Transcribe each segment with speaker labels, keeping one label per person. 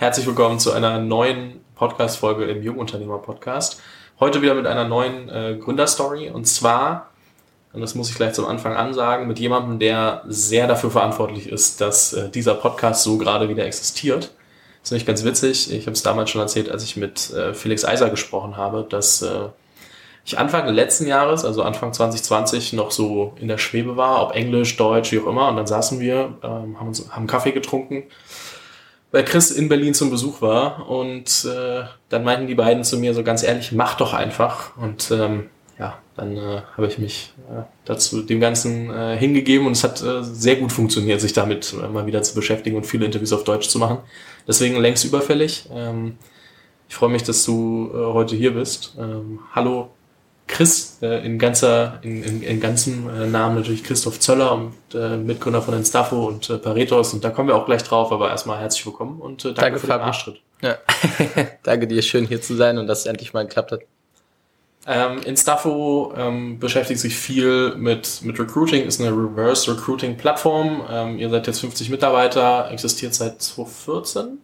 Speaker 1: Herzlich willkommen zu einer neuen Podcast-Folge im Jungunternehmer-Podcast. Heute wieder mit einer neuen äh, Gründerstory und zwar, und das muss ich gleich zum Anfang ansagen, mit jemandem, der sehr dafür verantwortlich ist, dass äh, dieser Podcast so gerade wieder existiert. Das ist nämlich ganz witzig. Ich habe es damals schon erzählt, als ich mit äh, Felix Eiser gesprochen habe, dass äh, ich Anfang letzten Jahres, also Anfang 2020, noch so in der Schwebe war, ob Englisch, Deutsch, wie auch immer. Und dann saßen wir, ähm, haben, uns, haben Kaffee getrunken weil Chris in Berlin zum Besuch war und äh, dann meinten die beiden zu mir so ganz ehrlich, mach doch einfach. Und ähm, ja, dann äh, habe ich mich äh, dazu dem Ganzen äh, hingegeben und es hat äh, sehr gut funktioniert, sich damit äh, mal wieder zu beschäftigen und viele Interviews auf Deutsch zu machen. Deswegen längst überfällig. Ähm, ich freue mich, dass du äh, heute hier bist. Ähm, hallo Chris äh, in ganzer, in, in, in ganzem äh, Namen natürlich Christoph Zöller und äh, Mitgründer von Instafo und äh, Paretos und da kommen wir auch gleich drauf, aber erstmal herzlich willkommen und äh, danke, danke für den Arschtritt.
Speaker 2: Ja. danke dir, schön hier zu sein und dass es endlich mal geklappt hat.
Speaker 1: Ähm, Instafo ähm, beschäftigt sich viel mit, mit Recruiting, ist eine Reverse Recruiting Plattform. Ähm, ihr seid jetzt 50 Mitarbeiter, existiert seit 2014.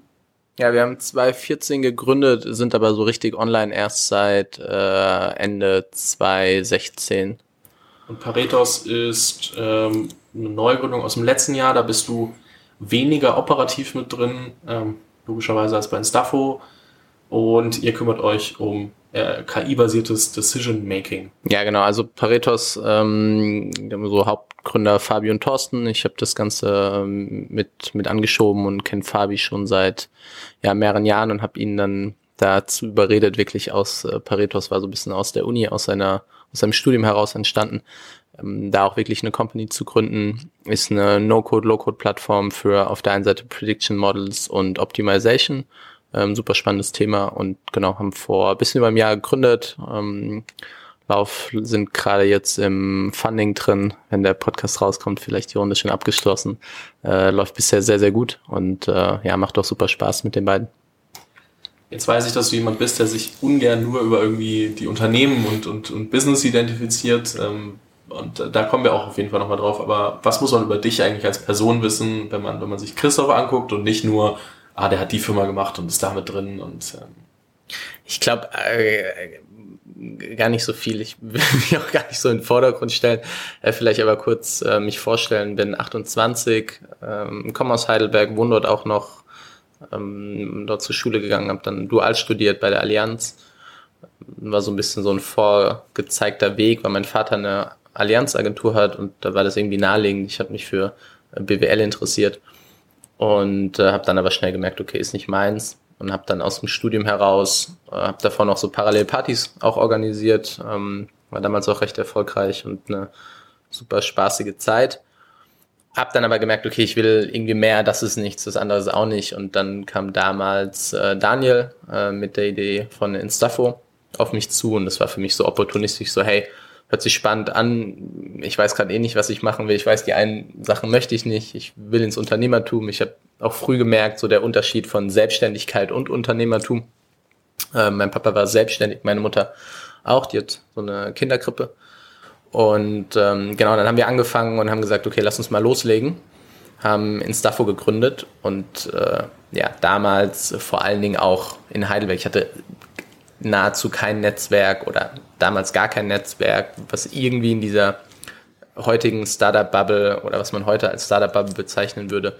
Speaker 2: Ja, wir haben 2014 gegründet, sind aber so richtig online erst seit äh, Ende 2016.
Speaker 1: Und Paretos ist ähm, eine Neugründung aus dem letzten Jahr, da bist du weniger operativ mit drin, ähm, logischerweise als bei Instafo. Und ihr kümmert euch um äh, KI-basiertes Decision Making.
Speaker 2: Ja, genau. Also Paretos, ähm, so Hauptgründer Fabi und Thorsten. Ich habe das Ganze ähm, mit mit angeschoben und kenne Fabi schon seit ja mehreren Jahren und habe ihn dann dazu überredet, wirklich aus äh, Paretos war so ein bisschen aus der Uni, aus seiner aus seinem Studium heraus entstanden, ähm, da auch wirklich eine Company zu gründen, ist eine No-Code, Low-Code-Plattform für auf der einen Seite Prediction Models und Optimization ähm, super spannendes Thema und genau, haben vor ein bisschen über einem Jahr gegründet. Ähm, Lauf sind gerade jetzt im Funding drin. Wenn der Podcast rauskommt, vielleicht die Runde schon abgeschlossen. Äh, läuft bisher sehr, sehr gut und äh, ja, macht auch super Spaß mit den beiden.
Speaker 1: Jetzt weiß ich, dass du jemand bist, der sich ungern nur über irgendwie die Unternehmen und, und, und Business identifiziert. Ähm, und da kommen wir auch auf jeden Fall nochmal drauf. Aber was muss man über dich eigentlich als Person wissen, wenn man, wenn man sich Christoph anguckt und nicht nur ah, der hat die Firma gemacht und ist da mit drin und ähm.
Speaker 2: ich glaube äh, gar nicht so viel. Ich will mich auch gar nicht so in den Vordergrund stellen. Äh, vielleicht aber kurz äh, mich vorstellen. Bin 28, ähm, komme aus Heidelberg, wohne dort auch noch, ähm, dort zur Schule gegangen, habe dann dual studiert bei der Allianz. War so ein bisschen so ein vorgezeigter Weg, weil mein Vater eine Allianzagentur hat und da war das irgendwie naheliegend. Ich habe mich für BWL interessiert und äh, habe dann aber schnell gemerkt, okay, ist nicht meins und habe dann aus dem Studium heraus, äh, habe davor noch so Parallelpartys auch organisiert, ähm, war damals auch recht erfolgreich und eine super spaßige Zeit. Hab dann aber gemerkt, okay, ich will irgendwie mehr, das ist nichts, das andere ist auch nicht. Und dann kam damals äh, Daniel äh, mit der Idee von Instafo auf mich zu und das war für mich so opportunistisch, so hey, hört sich spannend an. Ich weiß gerade eh nicht, was ich machen will. Ich weiß, die einen Sachen möchte ich nicht. Ich will ins Unternehmertum. Ich habe auch früh gemerkt, so der Unterschied von Selbstständigkeit und Unternehmertum. Äh, mein Papa war selbstständig, meine Mutter auch. Die hat so eine Kinderkrippe. Und ähm, genau, dann haben wir angefangen und haben gesagt, okay, lass uns mal loslegen. Haben Instafo gegründet und äh, ja, damals vor allen Dingen auch in Heidelberg. Ich hatte nahezu kein Netzwerk oder damals gar kein Netzwerk, was irgendwie in dieser heutigen Startup-Bubble oder was man heute als Startup-Bubble bezeichnen würde,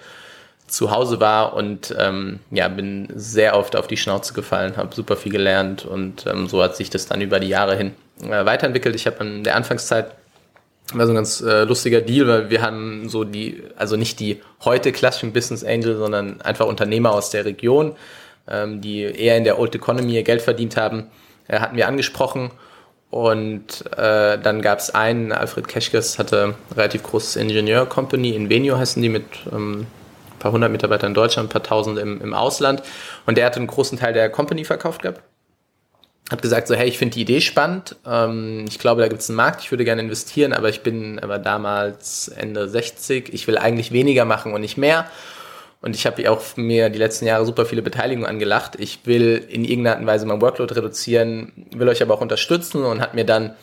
Speaker 2: zu Hause war und ähm, ja, bin sehr oft auf die Schnauze gefallen, habe super viel gelernt und ähm, so hat sich das dann über die Jahre hin äh, weiterentwickelt. Ich habe in der Anfangszeit war so ein ganz äh, lustiger Deal, weil wir haben so die, also nicht die heute klassischen Business Angel, sondern einfach Unternehmer aus der Region, ähm, die eher in der Old Economy ihr Geld verdient haben, äh, hatten wir angesprochen. Und äh, dann gab es einen, Alfred Keschkes hatte relativ großes Ingenieur-Company, in Venio heißen die, mit ähm, ein paar hundert Mitarbeitern in Deutschland, ein paar tausend im, im Ausland. Und der hatte einen großen Teil der Company verkauft gehabt. Hat gesagt so, hey, ich finde die Idee spannend. Ähm, ich glaube, da gibt es einen Markt, ich würde gerne investieren, aber ich bin aber damals Ende 60. Ich will eigentlich weniger machen und nicht mehr. Und ich habe auch mir die letzten Jahre super viele Beteiligungen angelacht. Ich will in irgendeiner Art und Weise mein Workload reduzieren, will euch aber auch unterstützen und hat mir dann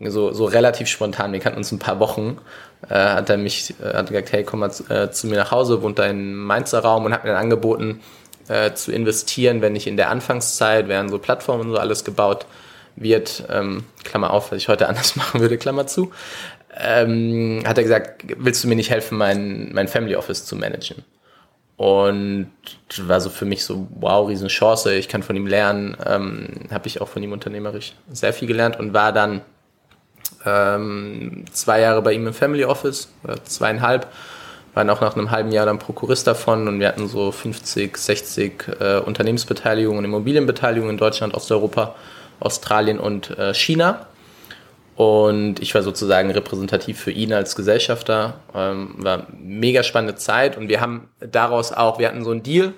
Speaker 2: so, so relativ spontan, wir kannten uns ein paar Wochen, äh, hat er mich, äh, hat gesagt, hey, komm mal zu, äh, zu mir nach Hause, wohnt da im Mainzer Raum und hat mir dann angeboten, äh, zu investieren, wenn nicht in der Anfangszeit, während so Plattformen und so alles gebaut wird, ähm, Klammer auf, was ich heute anders machen würde, Klammer zu, ähm, hat er gesagt, willst du mir nicht helfen, mein, mein Family Office zu managen? Und war so für mich so, wow, Riesenchance, ich kann von ihm lernen, ähm, habe ich auch von ihm unternehmerisch sehr viel gelernt und war dann ähm, zwei Jahre bei ihm im Family Office, oder zweieinhalb, waren auch nach einem halben Jahr dann Prokurist davon und wir hatten so 50, 60 äh, Unternehmensbeteiligungen, Immobilienbeteiligungen in Deutschland, Osteuropa, Australien und äh, China. Und ich war sozusagen repräsentativ für ihn als Gesellschafter. Ähm, war mega spannende Zeit und wir haben daraus auch, wir hatten so einen Deal.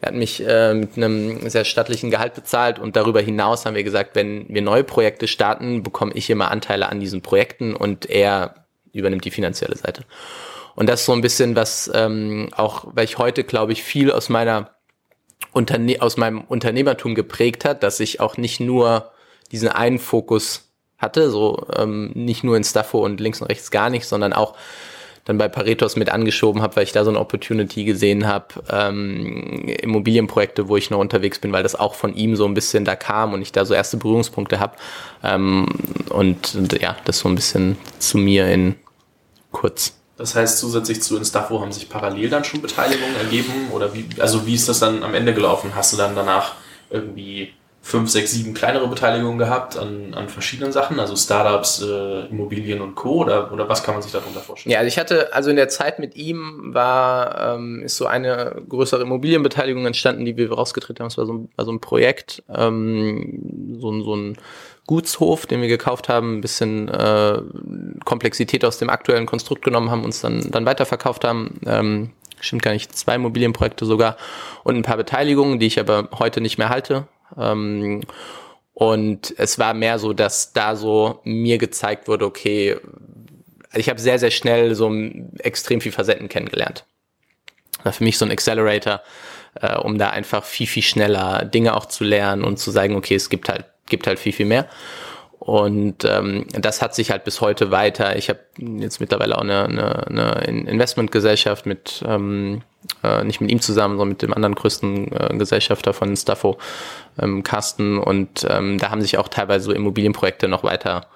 Speaker 2: Er hat mich äh, mit einem sehr stattlichen Gehalt bezahlt und darüber hinaus haben wir gesagt, wenn wir neue Projekte starten, bekomme ich immer Anteile an diesen Projekten und er übernimmt die finanzielle Seite. Und das ist so ein bisschen was, ähm, auch weil ich heute, glaube ich, viel aus meiner Unterne aus meinem Unternehmertum geprägt hat, dass ich auch nicht nur diesen einen Fokus hatte, so ähm, nicht nur in Staffo und links und rechts gar nicht, sondern auch dann bei Paretos mit angeschoben habe, weil ich da so eine Opportunity gesehen habe, ähm, Immobilienprojekte, wo ich noch unterwegs bin, weil das auch von ihm so ein bisschen da kam und ich da so erste Berührungspunkte habe. Ähm, und, und ja, das so ein bisschen zu mir in kurz.
Speaker 1: Das heißt, zusätzlich zu Instafo haben sich parallel dann schon Beteiligungen ergeben? Oder wie, also wie ist das dann am Ende gelaufen? Hast du dann danach irgendwie fünf, sechs, sieben kleinere Beteiligungen gehabt an, an verschiedenen Sachen, also Startups, äh, Immobilien und Co. Oder, oder was kann man sich darunter vorstellen?
Speaker 2: Ja, also ich hatte, also in der Zeit mit ihm war, ähm, ist so eine größere Immobilienbeteiligung entstanden, die wir rausgetreten haben. Es war so, ein, war so ein Projekt, ähm, so, so ein Gutshof, den wir gekauft haben, ein bisschen äh, Komplexität aus dem aktuellen Konstrukt genommen haben, uns dann, dann weiterverkauft haben. Ähm, stimmt gar nicht, zwei Immobilienprojekte sogar und ein paar Beteiligungen, die ich aber heute nicht mehr halte. Ähm, und es war mehr so, dass da so mir gezeigt wurde, okay, ich habe sehr, sehr schnell so extrem viel Facetten kennengelernt. War für mich so ein Accelerator, äh, um da einfach viel, viel schneller Dinge auch zu lernen und zu sagen, okay, es gibt halt gibt halt viel, viel mehr. Und ähm, das hat sich halt bis heute weiter. Ich habe jetzt mittlerweile auch eine, eine, eine Investmentgesellschaft mit, ähm, äh, nicht mit ihm zusammen, sondern mit dem anderen größten äh, Gesellschafter von Staffo, ähm, Carsten. Und ähm, da haben sich auch teilweise so Immobilienprojekte noch weiter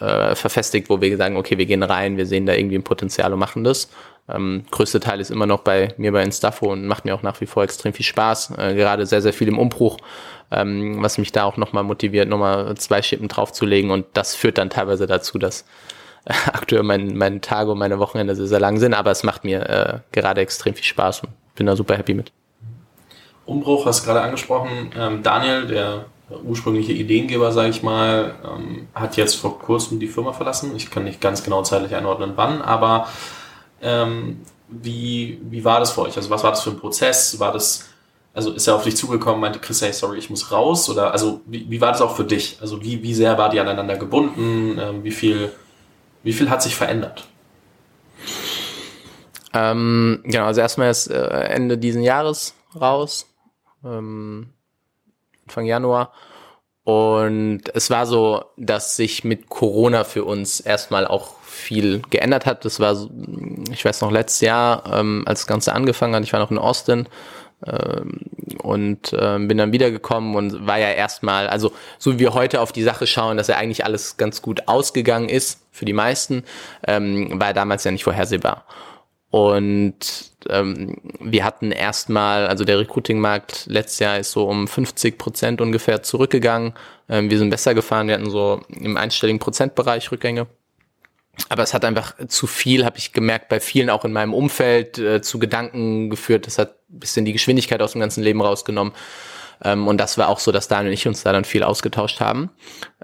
Speaker 2: äh, verfestigt, wo wir sagen, okay, wir gehen rein, wir sehen da irgendwie ein Potenzial und machen das. Ähm, größte Teil ist immer noch bei mir bei Instafo und macht mir auch nach wie vor extrem viel Spaß. Äh, gerade sehr, sehr viel im Umbruch, ähm, was mich da auch nochmal motiviert, nochmal zwei Schippen draufzulegen. Und das führt dann teilweise dazu, dass äh, aktuell mein, meine Tage und meine Wochenende sehr, sehr lang sind. Aber es macht mir äh, gerade extrem viel Spaß und bin da super happy mit.
Speaker 1: Umbruch hast du gerade angesprochen. Ähm, Daniel, der ursprüngliche Ideengeber, sage ich mal, ähm, hat jetzt vor kurzem die Firma verlassen. Ich kann nicht ganz genau zeitlich einordnen, wann, aber ähm, wie, wie war das für euch? Also was war das für ein Prozess? War das, also ist er auf dich zugekommen, meinte Chris, hey, sorry, ich muss raus? Oder also wie, wie war das auch für dich? Also wie, wie sehr war die aneinander gebunden? Ähm, wie viel, wie viel hat sich verändert?
Speaker 2: Ähm, genau, also erstmal ist äh, Ende diesen Jahres raus, ähm, Anfang Januar. Und es war so, dass sich mit Corona für uns erstmal auch viel geändert hat. Das war, ich weiß noch, letztes Jahr, ähm, als das Ganze angefangen hat, ich war noch in Austin und äh, bin dann wiedergekommen und war ja erstmal, also so wie wir heute auf die Sache schauen, dass ja eigentlich alles ganz gut ausgegangen ist für die meisten, ähm, war ja damals ja nicht vorhersehbar. Und ähm, wir hatten erstmal, also der Recruiting-Markt letztes Jahr ist so um 50 Prozent ungefähr zurückgegangen. Ähm, wir sind besser gefahren, wir hatten so im einstelligen Prozentbereich Rückgänge. Aber es hat einfach zu viel, habe ich gemerkt, bei vielen auch in meinem Umfeld äh, zu Gedanken geführt. Das hat bisschen die Geschwindigkeit aus dem ganzen Leben rausgenommen. Ähm, und das war auch so, dass Daniel und ich uns da dann viel ausgetauscht haben,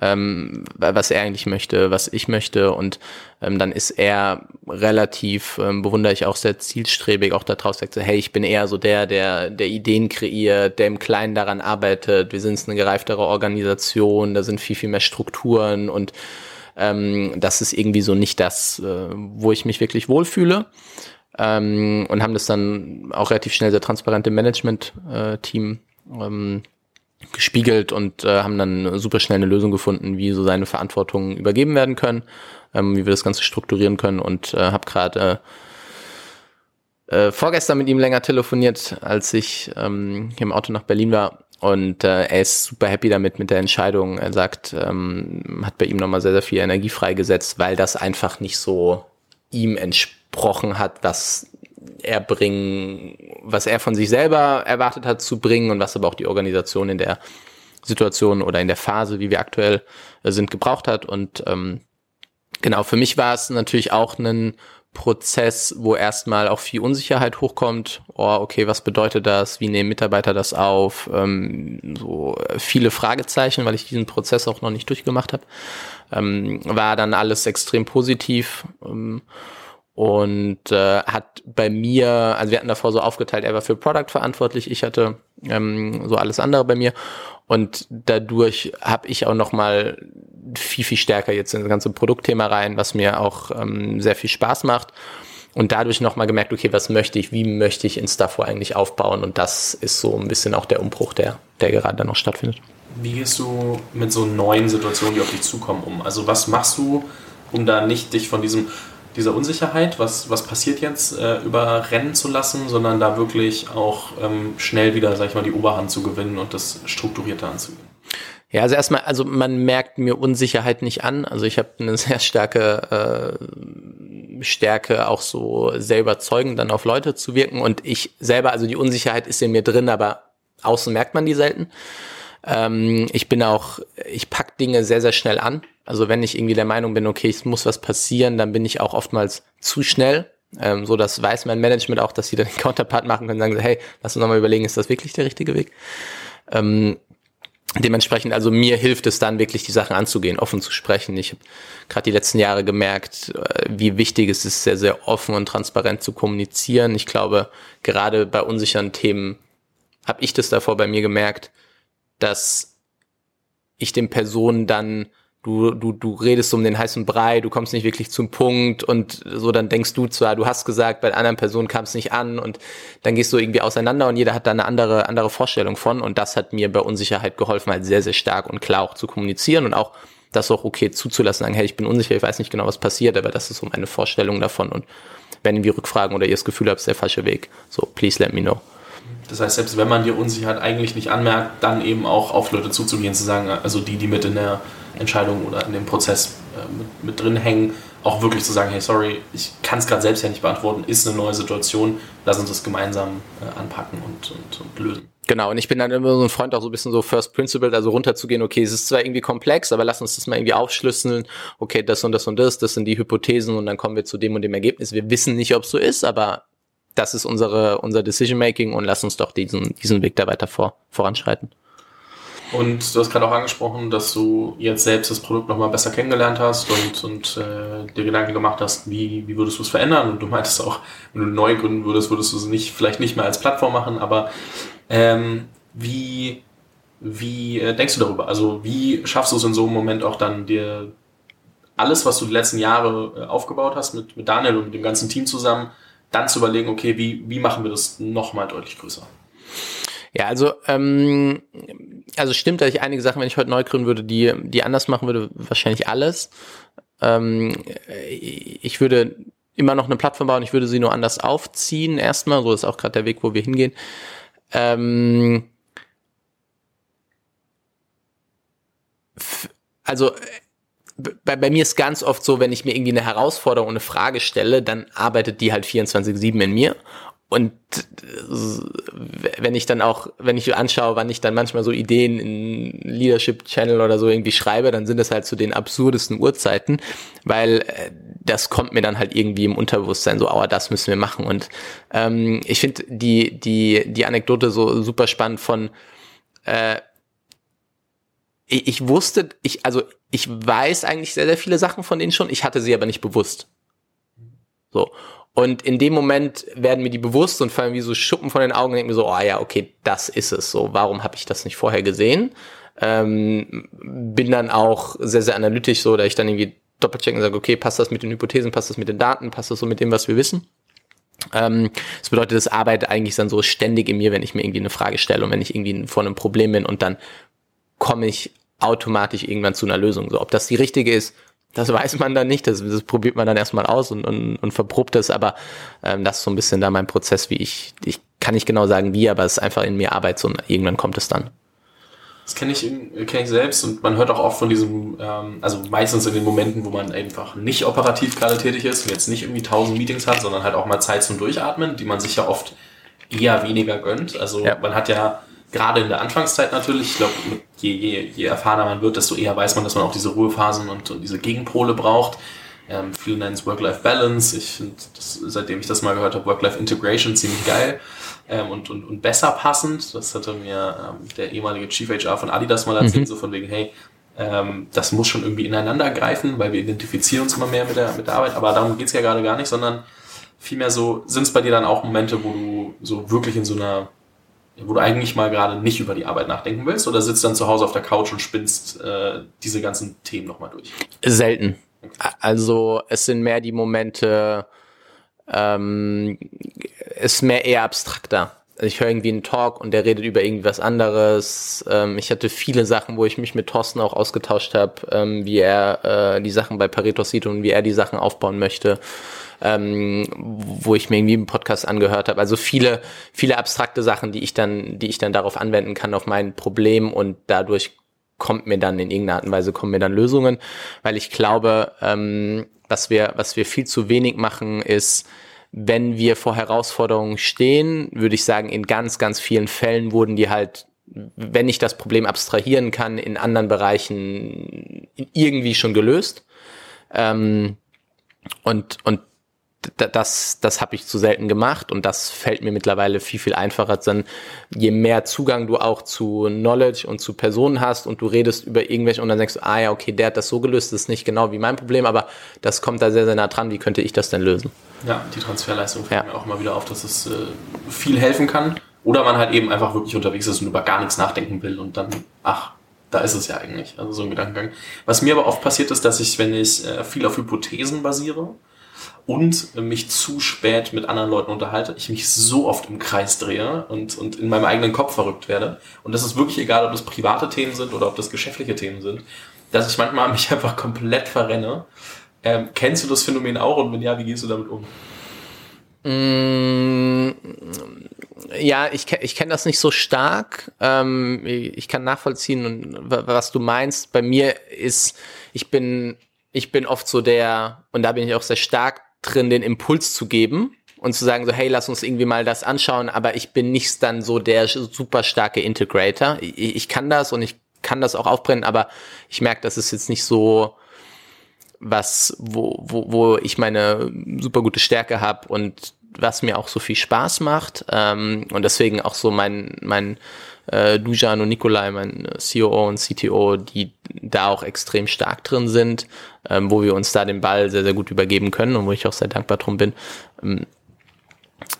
Speaker 2: ähm, was er eigentlich möchte, was ich möchte. Und ähm, dann ist er relativ, ähm, bewundere ich auch sehr zielstrebig, auch da draus sagt, hey, ich bin eher so der, der, der Ideen kreiert, der im Kleinen daran arbeitet. Wir sind eine gereiftere Organisation, da sind viel, viel mehr Strukturen und ähm, das ist irgendwie so nicht das, äh, wo ich mich wirklich wohlfühle. Ähm, und haben das dann auch relativ schnell sehr transparent im Management-Team ähm, gespiegelt und äh, haben dann super schnell eine Lösung gefunden, wie so seine Verantwortung übergeben werden können, ähm, wie wir das Ganze strukturieren können und äh, habe gerade äh, vorgestern mit ihm länger telefoniert, als ich ähm, im Auto nach Berlin war. Und äh, er ist super happy damit mit der Entscheidung. Er sagt, ähm, hat bei ihm nochmal sehr, sehr viel Energie freigesetzt, weil das einfach nicht so ihm entsprochen hat, was er bringen, was er von sich selber erwartet hat zu bringen und was aber auch die Organisation in der Situation oder in der Phase, wie wir aktuell äh, sind, gebraucht hat. Und ähm, genau, für mich war es natürlich auch ein Prozess, wo erstmal auch viel Unsicherheit hochkommt. Oh, okay, was bedeutet das? Wie nehmen Mitarbeiter das auf? Ähm, so viele Fragezeichen, weil ich diesen Prozess auch noch nicht durchgemacht habe. Ähm, war dann alles extrem positiv. Ähm, und äh, hat bei mir, also wir hatten davor so aufgeteilt, er war für Product verantwortlich, ich hatte ähm, so alles andere bei mir und dadurch habe ich auch noch mal viel viel stärker jetzt in das ganze Produktthema rein, was mir auch ähm, sehr viel Spaß macht und dadurch noch mal gemerkt, okay, was möchte ich, wie möchte ich Instafo eigentlich aufbauen und das ist so ein bisschen auch der Umbruch, der der gerade noch stattfindet.
Speaker 1: Wie gehst du mit so neuen Situationen, die auf dich zukommen, um? Also was machst du, um da nicht dich von diesem dieser Unsicherheit, was, was passiert jetzt, äh, überrennen zu lassen, sondern da wirklich auch ähm, schnell wieder, sag ich mal, die Oberhand zu gewinnen und das strukturierter anzugehen.
Speaker 2: Ja, also erstmal, also man merkt mir Unsicherheit nicht an. Also ich habe eine sehr starke äh, Stärke, auch so sehr überzeugend dann auf Leute zu wirken. Und ich selber, also die Unsicherheit ist in mir drin, aber außen merkt man die selten. Ähm, ich bin auch, ich pack Dinge sehr, sehr schnell an. Also wenn ich irgendwie der Meinung bin, okay, es muss was passieren, dann bin ich auch oftmals zu schnell. Ähm, so, das weiß mein Management auch, dass sie dann den Counterpart machen können und sagen, hey, lass uns nochmal überlegen, ist das wirklich der richtige Weg? Ähm, dementsprechend, also mir hilft es dann wirklich, die Sachen anzugehen, offen zu sprechen. Ich habe gerade die letzten Jahre gemerkt, äh, wie wichtig es ist, sehr, sehr offen und transparent zu kommunizieren. Ich glaube, gerade bei unsicheren Themen habe ich das davor bei mir gemerkt, dass ich den Personen dann du, du, du redest um den heißen Brei, du kommst nicht wirklich zum Punkt und so, dann denkst du zwar, du hast gesagt, bei der anderen Person kam es nicht an und dann gehst du irgendwie auseinander und jeder hat da eine andere, andere Vorstellung von und das hat mir bei Unsicherheit geholfen, halt sehr, sehr stark und klar auch zu kommunizieren und auch das auch okay zuzulassen, sagen, hey, ich bin unsicher, ich weiß nicht genau, was passiert, aber das ist so meine Vorstellung davon und wenn irgendwie Rückfragen oder ihr das Gefühl habt, ist der falsche Weg, so, please let me know.
Speaker 1: Das heißt, selbst wenn man die Unsicherheit eigentlich nicht anmerkt, dann eben auch auf Leute zuzugehen, zu sagen, also die, die mit in der Entscheidung oder in dem Prozess äh, mit, mit drin hängen, auch wirklich zu sagen, hey, sorry, ich kann es gerade selbst ja nicht beantworten, ist eine neue Situation, lass uns das gemeinsam äh, anpacken und, und, und lösen.
Speaker 2: Genau, und ich bin dann immer so ein Freund, auch so ein bisschen so First Principle, also runterzugehen, okay, es ist zwar irgendwie komplex, aber lass uns das mal irgendwie aufschlüsseln, okay, das und das und das, das sind die Hypothesen und dann kommen wir zu dem und dem Ergebnis. Wir wissen nicht, ob es so ist, aber das ist unsere, unser Decision Making und lass uns doch diesen, diesen Weg da weiter vor, voranschreiten.
Speaker 1: Und du hast gerade auch angesprochen, dass du jetzt selbst das Produkt nochmal besser kennengelernt hast und, und äh, dir Gedanken gemacht hast, wie, wie würdest du es verändern? Und du meintest auch, wenn du neu gründen würdest, würdest du es nicht, vielleicht nicht mehr als Plattform machen, aber ähm, wie, wie äh, denkst du darüber? Also wie schaffst du es in so einem Moment auch dann dir alles, was du die letzten Jahre äh, aufgebaut hast mit, mit Daniel und dem ganzen Team zusammen, dann zu überlegen, okay, wie, wie machen wir das nochmal deutlich größer?
Speaker 2: Ja, also ähm, also stimmt, dass ich einige Sachen, wenn ich heute neu gründen würde, die die anders machen würde, wahrscheinlich alles. Ähm, ich würde immer noch eine Plattform bauen, ich würde sie nur anders aufziehen erstmal, so ist auch gerade der Weg, wo wir hingehen. Ähm, also bei, bei mir ist ganz oft so, wenn ich mir irgendwie eine Herausforderung, eine Frage stelle, dann arbeitet die halt 24-7 in mir. Und wenn ich dann auch, wenn ich anschaue, wann ich dann manchmal so Ideen in Leadership Channel oder so irgendwie schreibe, dann sind es halt zu den absurdesten Uhrzeiten, weil äh, das kommt mir dann halt irgendwie im Unterbewusstsein so, aber das müssen wir machen. Und ähm, ich finde die, die, die Anekdote so super spannend von äh, ich wusste, ich, also ich weiß eigentlich sehr, sehr viele Sachen von denen schon, ich hatte sie aber nicht bewusst. So. Und in dem Moment werden mir die bewusst und fallen wie so Schuppen von den Augen und denken mir so, oh ja, okay, das ist es so. Warum habe ich das nicht vorher gesehen? Ähm, bin dann auch sehr, sehr analytisch so, da ich dann irgendwie doppelchecken und sage, okay, passt das mit den Hypothesen, passt das mit den Daten, passt das so mit dem, was wir wissen? Ähm, das bedeutet, das arbeitet eigentlich dann so ständig in mir, wenn ich mir irgendwie eine Frage stelle und wenn ich irgendwie vor einem Problem bin und dann komme ich automatisch irgendwann zu einer Lösung. So, ob das die richtige ist, das weiß man dann nicht, das, das probiert man dann erstmal aus und, und, und verprobt es, aber ähm, das ist so ein bisschen da mein Prozess, wie ich, ich kann nicht genau sagen wie, aber es ist einfach in mir Arbeit so und irgendwann kommt es dann.
Speaker 1: Das kenne ich, kenn ich selbst und man hört auch oft von diesem, ähm, also meistens in den Momenten, wo man einfach nicht operativ gerade tätig ist und jetzt nicht irgendwie tausend Meetings hat, sondern halt auch mal Zeit zum Durchatmen, die man sich ja oft eher weniger gönnt. Also ja. man hat ja gerade in der Anfangszeit natürlich, ich glaube, je, je, je erfahrener man wird, desto eher weiß man, dass man auch diese Ruhephasen und, und diese Gegenpole braucht. Ähm, viele nennen es Work-Life-Balance. Ich finde, seitdem ich das mal gehört habe, Work-Life-Integration ziemlich geil ähm, und, und, und besser passend. Das hatte mir ähm, der ehemalige Chief HR von Adidas mal erzählt, mhm. so von wegen, hey, ähm, das muss schon irgendwie ineinander greifen, weil wir identifizieren uns immer mehr mit der, mit der Arbeit. Aber darum geht's ja gerade gar nicht, sondern vielmehr so, sind es bei dir dann auch Momente, wo du so wirklich in so einer, wo du eigentlich mal gerade nicht über die Arbeit nachdenken willst oder sitzt dann zu Hause auf der Couch und spinnst äh, diese ganzen Themen nochmal durch?
Speaker 2: Selten. Also es sind mehr die Momente, ähm, ist mehr eher abstrakter. Also ich höre irgendwie einen Talk und der redet über irgendwas anderes. Ähm, ich hatte viele Sachen, wo ich mich mit Thorsten auch ausgetauscht habe, ähm, wie er äh, die Sachen bei Pareto sieht und wie er die Sachen aufbauen möchte. Ähm, wo ich mir irgendwie einen Podcast angehört habe. Also viele, viele abstrakte Sachen, die ich dann, die ich dann darauf anwenden kann auf mein Problem und dadurch kommt mir dann in irgendeiner Art und Weise kommen mir dann Lösungen, weil ich glaube, ähm, was wir, was wir viel zu wenig machen, ist wenn wir vor Herausforderungen stehen, würde ich sagen, in ganz, ganz vielen Fällen wurden die halt, wenn ich das Problem abstrahieren kann, in anderen Bereichen irgendwie schon gelöst. Ähm, und, und das, das habe ich zu selten gemacht und das fällt mir mittlerweile viel, viel einfacher. Denn je mehr Zugang du auch zu Knowledge und zu Personen hast und du redest über irgendwelche und dann denkst du, ah ja, okay, der hat das so gelöst, das ist nicht genau wie mein Problem, aber das kommt da sehr, sehr nah dran. Wie könnte ich das denn lösen?
Speaker 1: Ja, die Transferleistung fällt ja. mir auch immer wieder auf, dass es äh, viel helfen kann. Oder man halt eben einfach wirklich unterwegs ist und über gar nichts nachdenken will und dann, ach, da ist es ja eigentlich. Also so ein Gedankengang. Was mir aber oft passiert ist, dass ich, wenn ich äh, viel auf Hypothesen basiere, und mich zu spät mit anderen Leuten unterhalte, ich mich so oft im Kreis drehe und, und in meinem eigenen Kopf verrückt werde. Und das ist wirklich egal, ob das private Themen sind oder ob das geschäftliche Themen sind, dass ich manchmal mich einfach komplett verrenne. Ähm, kennst du das Phänomen auch und wenn ja, wie gehst du damit um?
Speaker 2: Mm, ja, ich, ich kenne das nicht so stark. Ähm, ich kann nachvollziehen, was du meinst. Bei mir ist, ich bin, ich bin oft so der, und da bin ich auch sehr stark drin, den Impuls zu geben und zu sagen so, hey, lass uns irgendwie mal das anschauen, aber ich bin nicht dann so der super starke Integrator. Ich, ich kann das und ich kann das auch aufbrennen, aber ich merke, das ist jetzt nicht so was, wo, wo, wo ich meine super gute Stärke habe und was mir auch so viel Spaß macht. Ähm, und deswegen auch so mein, mein äh, Dujan und Nikolai, mein COO und CTO, die da auch extrem stark drin sind, ähm, wo wir uns da den Ball sehr, sehr gut übergeben können und wo ich auch sehr dankbar drum bin, ähm,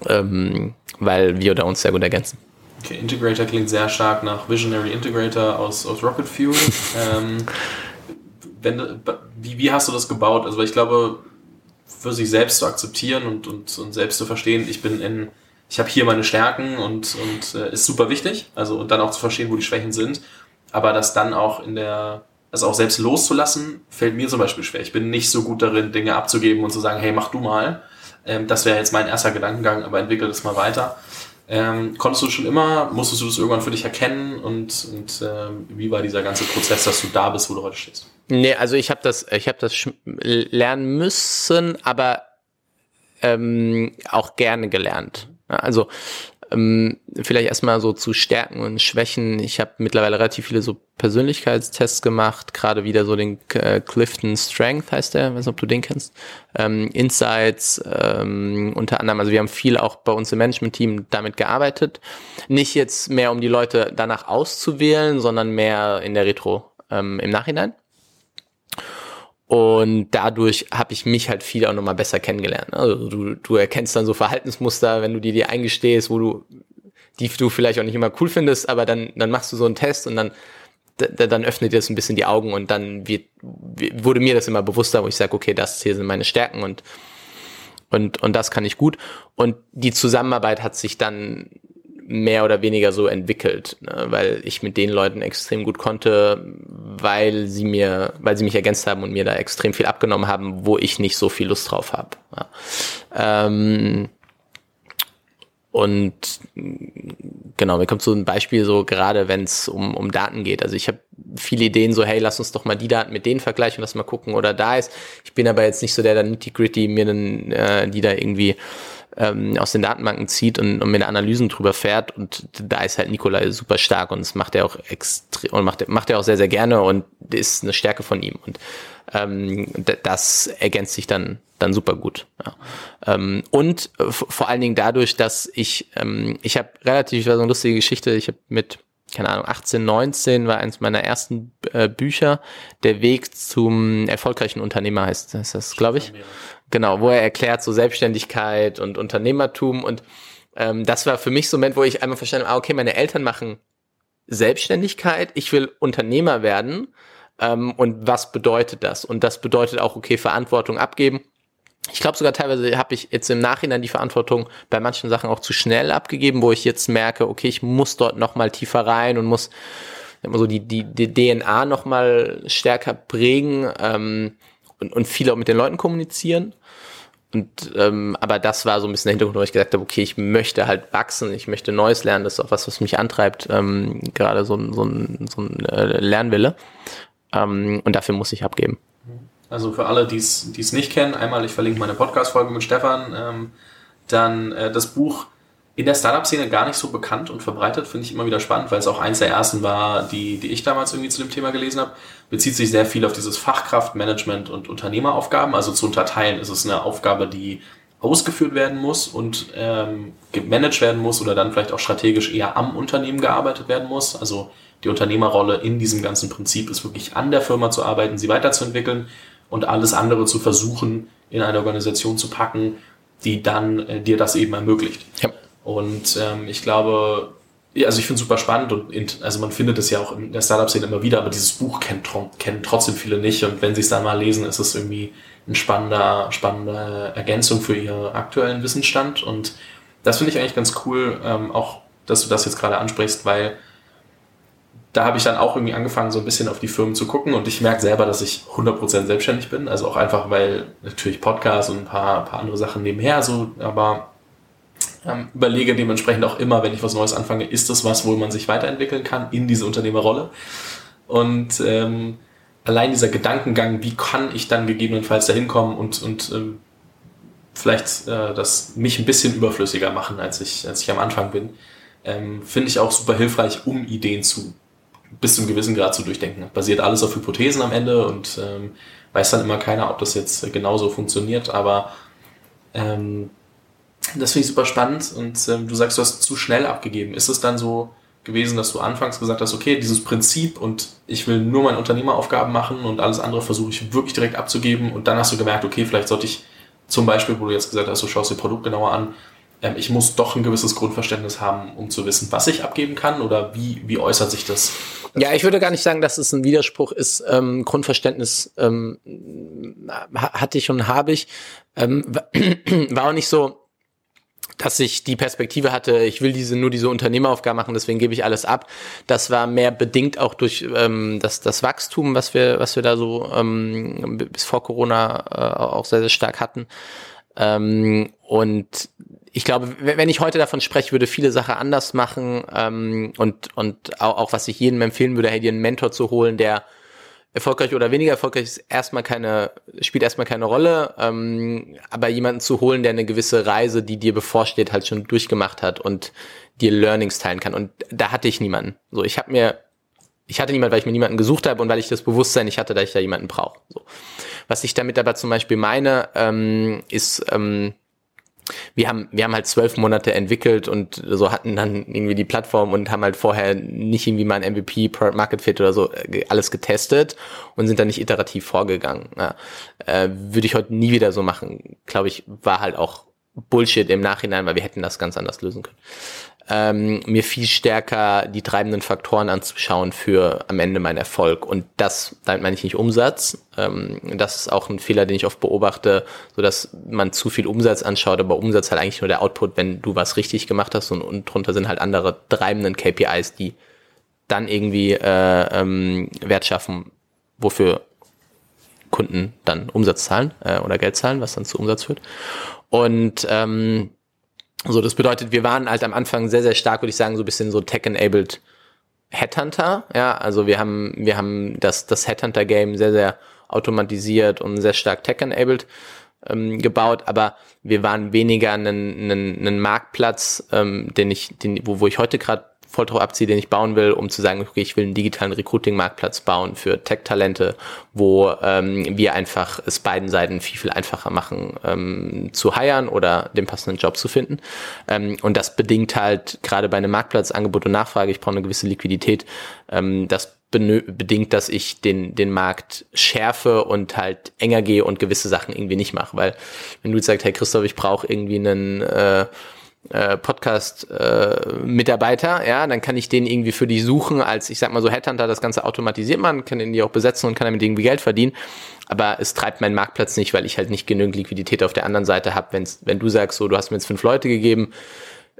Speaker 2: ähm, weil wir da uns sehr gut ergänzen.
Speaker 1: Okay, Integrator klingt sehr stark nach Visionary Integrator aus, aus Rocket Fuel. ähm, wenn, wie, wie hast du das gebaut? Also ich glaube, für sich selbst zu akzeptieren und, und, und selbst zu verstehen, ich bin in ich habe hier meine Stärken und, und äh, ist super wichtig. Also und dann auch zu verstehen, wo die Schwächen sind. Aber das dann auch in der, also auch selbst loszulassen, fällt mir zum Beispiel schwer. Ich bin nicht so gut darin, Dinge abzugeben und zu sagen, hey, mach du mal. Ähm, das wäre jetzt mein erster Gedankengang, aber entwickel das mal weiter. Ähm, konntest du schon immer, musstest du das irgendwann für dich erkennen und, und ähm, wie war dieser ganze Prozess, dass du da bist, wo du heute stehst?
Speaker 2: Nee, also ich habe das, ich habe das lernen müssen, aber ähm, auch gerne gelernt. Also ähm, vielleicht erstmal so zu Stärken und Schwächen. Ich habe mittlerweile relativ viele so Persönlichkeitstests gemacht, gerade wieder so den äh, Clifton Strength heißt der, weiß nicht, ob du den kennst. Ähm, Insights, ähm, unter anderem, also wir haben viel auch bei uns im Management-Team damit gearbeitet. Nicht jetzt mehr, um die Leute danach auszuwählen, sondern mehr in der Retro ähm, im Nachhinein. Und dadurch habe ich mich halt viel auch nochmal besser kennengelernt. Also du, du erkennst dann so Verhaltensmuster, wenn du die dir eingestehst, wo du, die du vielleicht auch nicht immer cool findest, aber dann, dann machst du so einen Test und dann, dann öffnet dir das ein bisschen die Augen und dann wird, wurde mir das immer bewusster, wo ich sage, okay, das hier sind meine Stärken und, und, und das kann ich gut. Und die Zusammenarbeit hat sich dann mehr oder weniger so entwickelt, ne? weil ich mit den Leuten extrem gut konnte, weil sie mir, weil sie mich ergänzt haben und mir da extrem viel abgenommen haben, wo ich nicht so viel Lust drauf habe. Ja. Ähm, und genau, mir kommt so ein Beispiel so gerade, wenn es um, um Daten geht. Also ich habe viele Ideen so, hey, lass uns doch mal die Daten mit denen vergleichen, lass mal gucken, oder da ist. Ich bin aber jetzt nicht so der, der nitty-gritty mir dann, äh, die da irgendwie ähm, aus den Datenbanken zieht und, und mir Analysen drüber fährt. Und da ist halt Nikolai super stark und das macht er auch extrem und macht, macht er auch sehr, sehr gerne und ist eine Stärke von ihm. Und ähm, das ergänzt sich dann dann super gut. Ja. Ähm, und vor allen Dingen dadurch, dass ich ähm, ich habe relativ war so eine lustige Geschichte. Ich habe mit keine Ahnung 18, 19 war eins meiner ersten äh, Bücher der Weg zum erfolgreichen Unternehmer heißt, heißt das, glaube ich. Genau, wo er erklärt so Selbstständigkeit und Unternehmertum und ähm, das war für mich so ein Moment, wo ich einmal verstanden habe, ah, okay, meine Eltern machen Selbstständigkeit, ich will Unternehmer werden ähm, und was bedeutet das? Und das bedeutet auch, okay, Verantwortung abgeben. Ich glaube sogar teilweise habe ich jetzt im Nachhinein die Verantwortung bei manchen Sachen auch zu schnell abgegeben, wo ich jetzt merke, okay, ich muss dort noch mal tiefer rein und muss so die, die, die DNA noch mal stärker prägen ähm, und, und viel auch mit den Leuten kommunizieren. Und ähm, aber das war so ein bisschen der Hintergrund, wo ich gesagt habe, okay, ich möchte halt wachsen, ich möchte Neues lernen, das ist auch was, was mich antreibt, ähm, gerade so ein, so ein, so ein äh, Lernwille. Ähm, und dafür muss ich abgeben.
Speaker 1: Also für alle, die es nicht kennen, einmal, ich verlinke meine Podcast-Folge mit Stefan, ähm, dann äh, das Buch in der Startup-Szene gar nicht so bekannt und verbreitet, finde ich immer wieder spannend, weil es auch eins der ersten war, die, die ich damals irgendwie zu dem Thema gelesen habe. Bezieht sich sehr viel auf dieses Fachkraftmanagement und Unternehmeraufgaben. Also zu unterteilen ist es eine Aufgabe, die ausgeführt werden muss und ähm, gemanagt werden muss oder dann vielleicht auch strategisch eher am Unternehmen gearbeitet werden muss. Also die Unternehmerrolle in diesem ganzen Prinzip ist wirklich an der Firma zu arbeiten, sie weiterzuentwickeln und alles andere zu versuchen, in eine Organisation zu packen, die dann äh, dir das eben ermöglicht. Ja. Und ähm, ich glaube, also ich finde es super spannend und in, also man findet es ja auch in der Startup-Szene immer wieder, aber dieses Buch kennt, kennen trotzdem viele nicht und wenn sie es dann mal lesen, ist es irgendwie ein spannender, spannende Ergänzung für ihren aktuellen Wissensstand und das finde ich eigentlich ganz cool, ähm, auch dass du das jetzt gerade ansprichst, weil da habe ich dann auch irgendwie angefangen, so ein bisschen auf die Firmen zu gucken und ich merke selber, dass ich 100% selbstständig bin. Also auch einfach, weil natürlich Podcast und ein paar, paar andere Sachen nebenher so, aber ähm, überlege dementsprechend auch immer, wenn ich was Neues anfange, ist das was, wo man sich weiterentwickeln kann in diese Unternehmerrolle. Und ähm, allein dieser Gedankengang, wie kann ich dann gegebenenfalls dahin kommen und, und ähm, vielleicht äh, das mich ein bisschen überflüssiger machen, als ich, als ich am Anfang bin, ähm, finde ich auch super hilfreich, um Ideen zu bis zu einem gewissen Grad zu durchdenken. Basiert alles auf Hypothesen am Ende und ähm, weiß dann immer keiner, ob das jetzt genauso funktioniert, aber ähm, das finde ich super spannend und ähm, du sagst, du hast zu schnell abgegeben. Ist es dann so gewesen, dass du anfangs gesagt hast, okay, dieses Prinzip und ich will nur meine Unternehmeraufgaben machen und alles andere versuche ich wirklich direkt abzugeben und dann hast du gemerkt, okay, vielleicht sollte ich zum Beispiel, wo du jetzt gesagt hast, du schaust dir Produkt genauer an, ähm, ich muss doch ein gewisses Grundverständnis haben, um zu wissen, was ich abgeben kann oder wie, wie äußert sich das?
Speaker 2: Ja, ich würde gar nicht sagen, dass es ein Widerspruch ist. Ähm, Grundverständnis ähm, hatte ich und habe ich. Ähm, war auch nicht so, dass ich die Perspektive hatte, ich will diese nur diese Unternehmeraufgaben machen, deswegen gebe ich alles ab. Das war mehr bedingt auch durch ähm, das, das Wachstum, was wir, was wir da so ähm, bis vor Corona äh, auch sehr, sehr stark hatten. Ähm, und ich glaube, wenn ich heute davon spreche, würde viele Sachen anders machen ähm, und und auch, auch was ich jedem empfehlen würde, hey, dir einen Mentor zu holen, der erfolgreich oder weniger erfolgreich ist erstmal keine spielt erstmal keine Rolle, ähm, aber jemanden zu holen, der eine gewisse Reise, die dir bevorsteht, halt schon durchgemacht hat und dir Learnings teilen kann. Und da hatte ich niemanden. So, ich habe mir ich hatte niemanden, weil ich mir niemanden gesucht habe und weil ich das Bewusstsein nicht hatte, dass ich da jemanden brauche. So. Was ich damit aber zum Beispiel meine, ähm, ist ähm, wir haben, wir haben halt zwölf Monate entwickelt und so hatten dann irgendwie die Plattform und haben halt vorher nicht irgendwie mal ein MVP, Product Market Fit oder so äh, alles getestet und sind dann nicht iterativ vorgegangen. Ja. Äh, Würde ich heute nie wieder so machen. Glaube ich, war halt auch Bullshit im Nachhinein, weil wir hätten das ganz anders lösen können ähm, mir viel stärker die treibenden Faktoren anzuschauen für am Ende mein Erfolg. Und das, damit meine ich nicht Umsatz. Ähm, das ist auch ein Fehler, den ich oft beobachte, so dass man zu viel Umsatz anschaut, aber Umsatz halt eigentlich nur der Output, wenn du was richtig gemacht hast und, und drunter sind halt andere treibenden KPIs, die dann irgendwie äh, ähm, Wert schaffen, wofür Kunden dann Umsatz zahlen äh, oder Geld zahlen, was dann zu Umsatz führt. Und ähm, so, das bedeutet, wir waren halt am Anfang sehr, sehr stark, würde ich sagen, so ein bisschen so tech-enabled Headhunter. Ja, also wir haben, wir haben das, das Headhunter-Game sehr, sehr automatisiert und sehr stark tech-enabled ähm, gebaut, aber wir waren weniger einen, einen, einen Marktplatz, ähm, den ich, den, wo, wo ich heute gerade voll drauf abziehe, den ich bauen will, um zu sagen, okay, ich will einen digitalen Recruiting-Marktplatz bauen für Tech-Talente, wo ähm, wir einfach es beiden Seiten viel, viel einfacher machen, ähm, zu hiren oder den passenden Job zu finden. Ähm, und das bedingt halt gerade bei einem Marktplatz Angebot und Nachfrage, ich brauche eine gewisse Liquidität, ähm, das bedingt, dass ich den, den Markt schärfe und halt enger gehe und gewisse Sachen irgendwie nicht mache. Weil wenn du jetzt sagst, hey Christoph, ich brauche irgendwie einen äh, äh, Podcast-Mitarbeiter, äh, ja, dann kann ich den irgendwie für dich suchen, als ich sag mal so Headhunter, das Ganze automatisiert man, kann den die auch besetzen und kann damit irgendwie Geld verdienen. Aber es treibt meinen Marktplatz nicht, weil ich halt nicht genügend Liquidität auf der anderen Seite habe. Wenn's, wenn du sagst, so, du hast mir jetzt fünf Leute gegeben,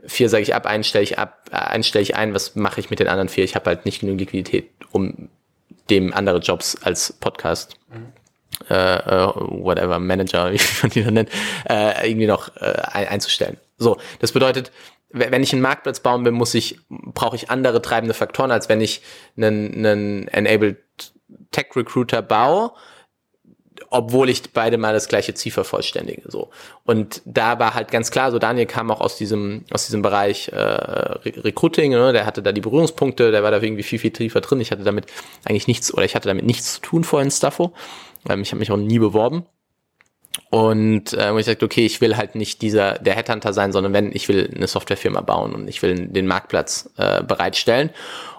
Speaker 2: vier sage ich ab, einen stelle ich ab, äh, einen stelle ich ein, was mache ich mit den anderen vier? Ich habe halt nicht genügend Liquidität, um dem andere Jobs als Podcast. Mhm. Äh, whatever, Manager, wie man die dann nennt, äh, irgendwie noch äh, einzustellen. So, das bedeutet, wenn ich einen Marktplatz bauen will, muss ich, brauche ich andere treibende Faktoren, als wenn ich einen, einen Enabled Tech Recruiter baue, obwohl ich beide mal das gleiche Ziel vervollständige. So. Und da war halt ganz klar, so Daniel kam auch aus diesem, aus diesem Bereich äh, Recruiting, ne? der hatte da die Berührungspunkte, der war da irgendwie viel, viel tiefer drin. Ich hatte damit eigentlich nichts, oder ich hatte damit nichts zu tun vorhin Staffo. Ähm, ich habe mich auch nie beworben. Und äh, ich sagte, okay, ich will halt nicht dieser der Headhunter sein, sondern wenn ich will eine Softwarefirma bauen und ich will den Marktplatz äh, bereitstellen.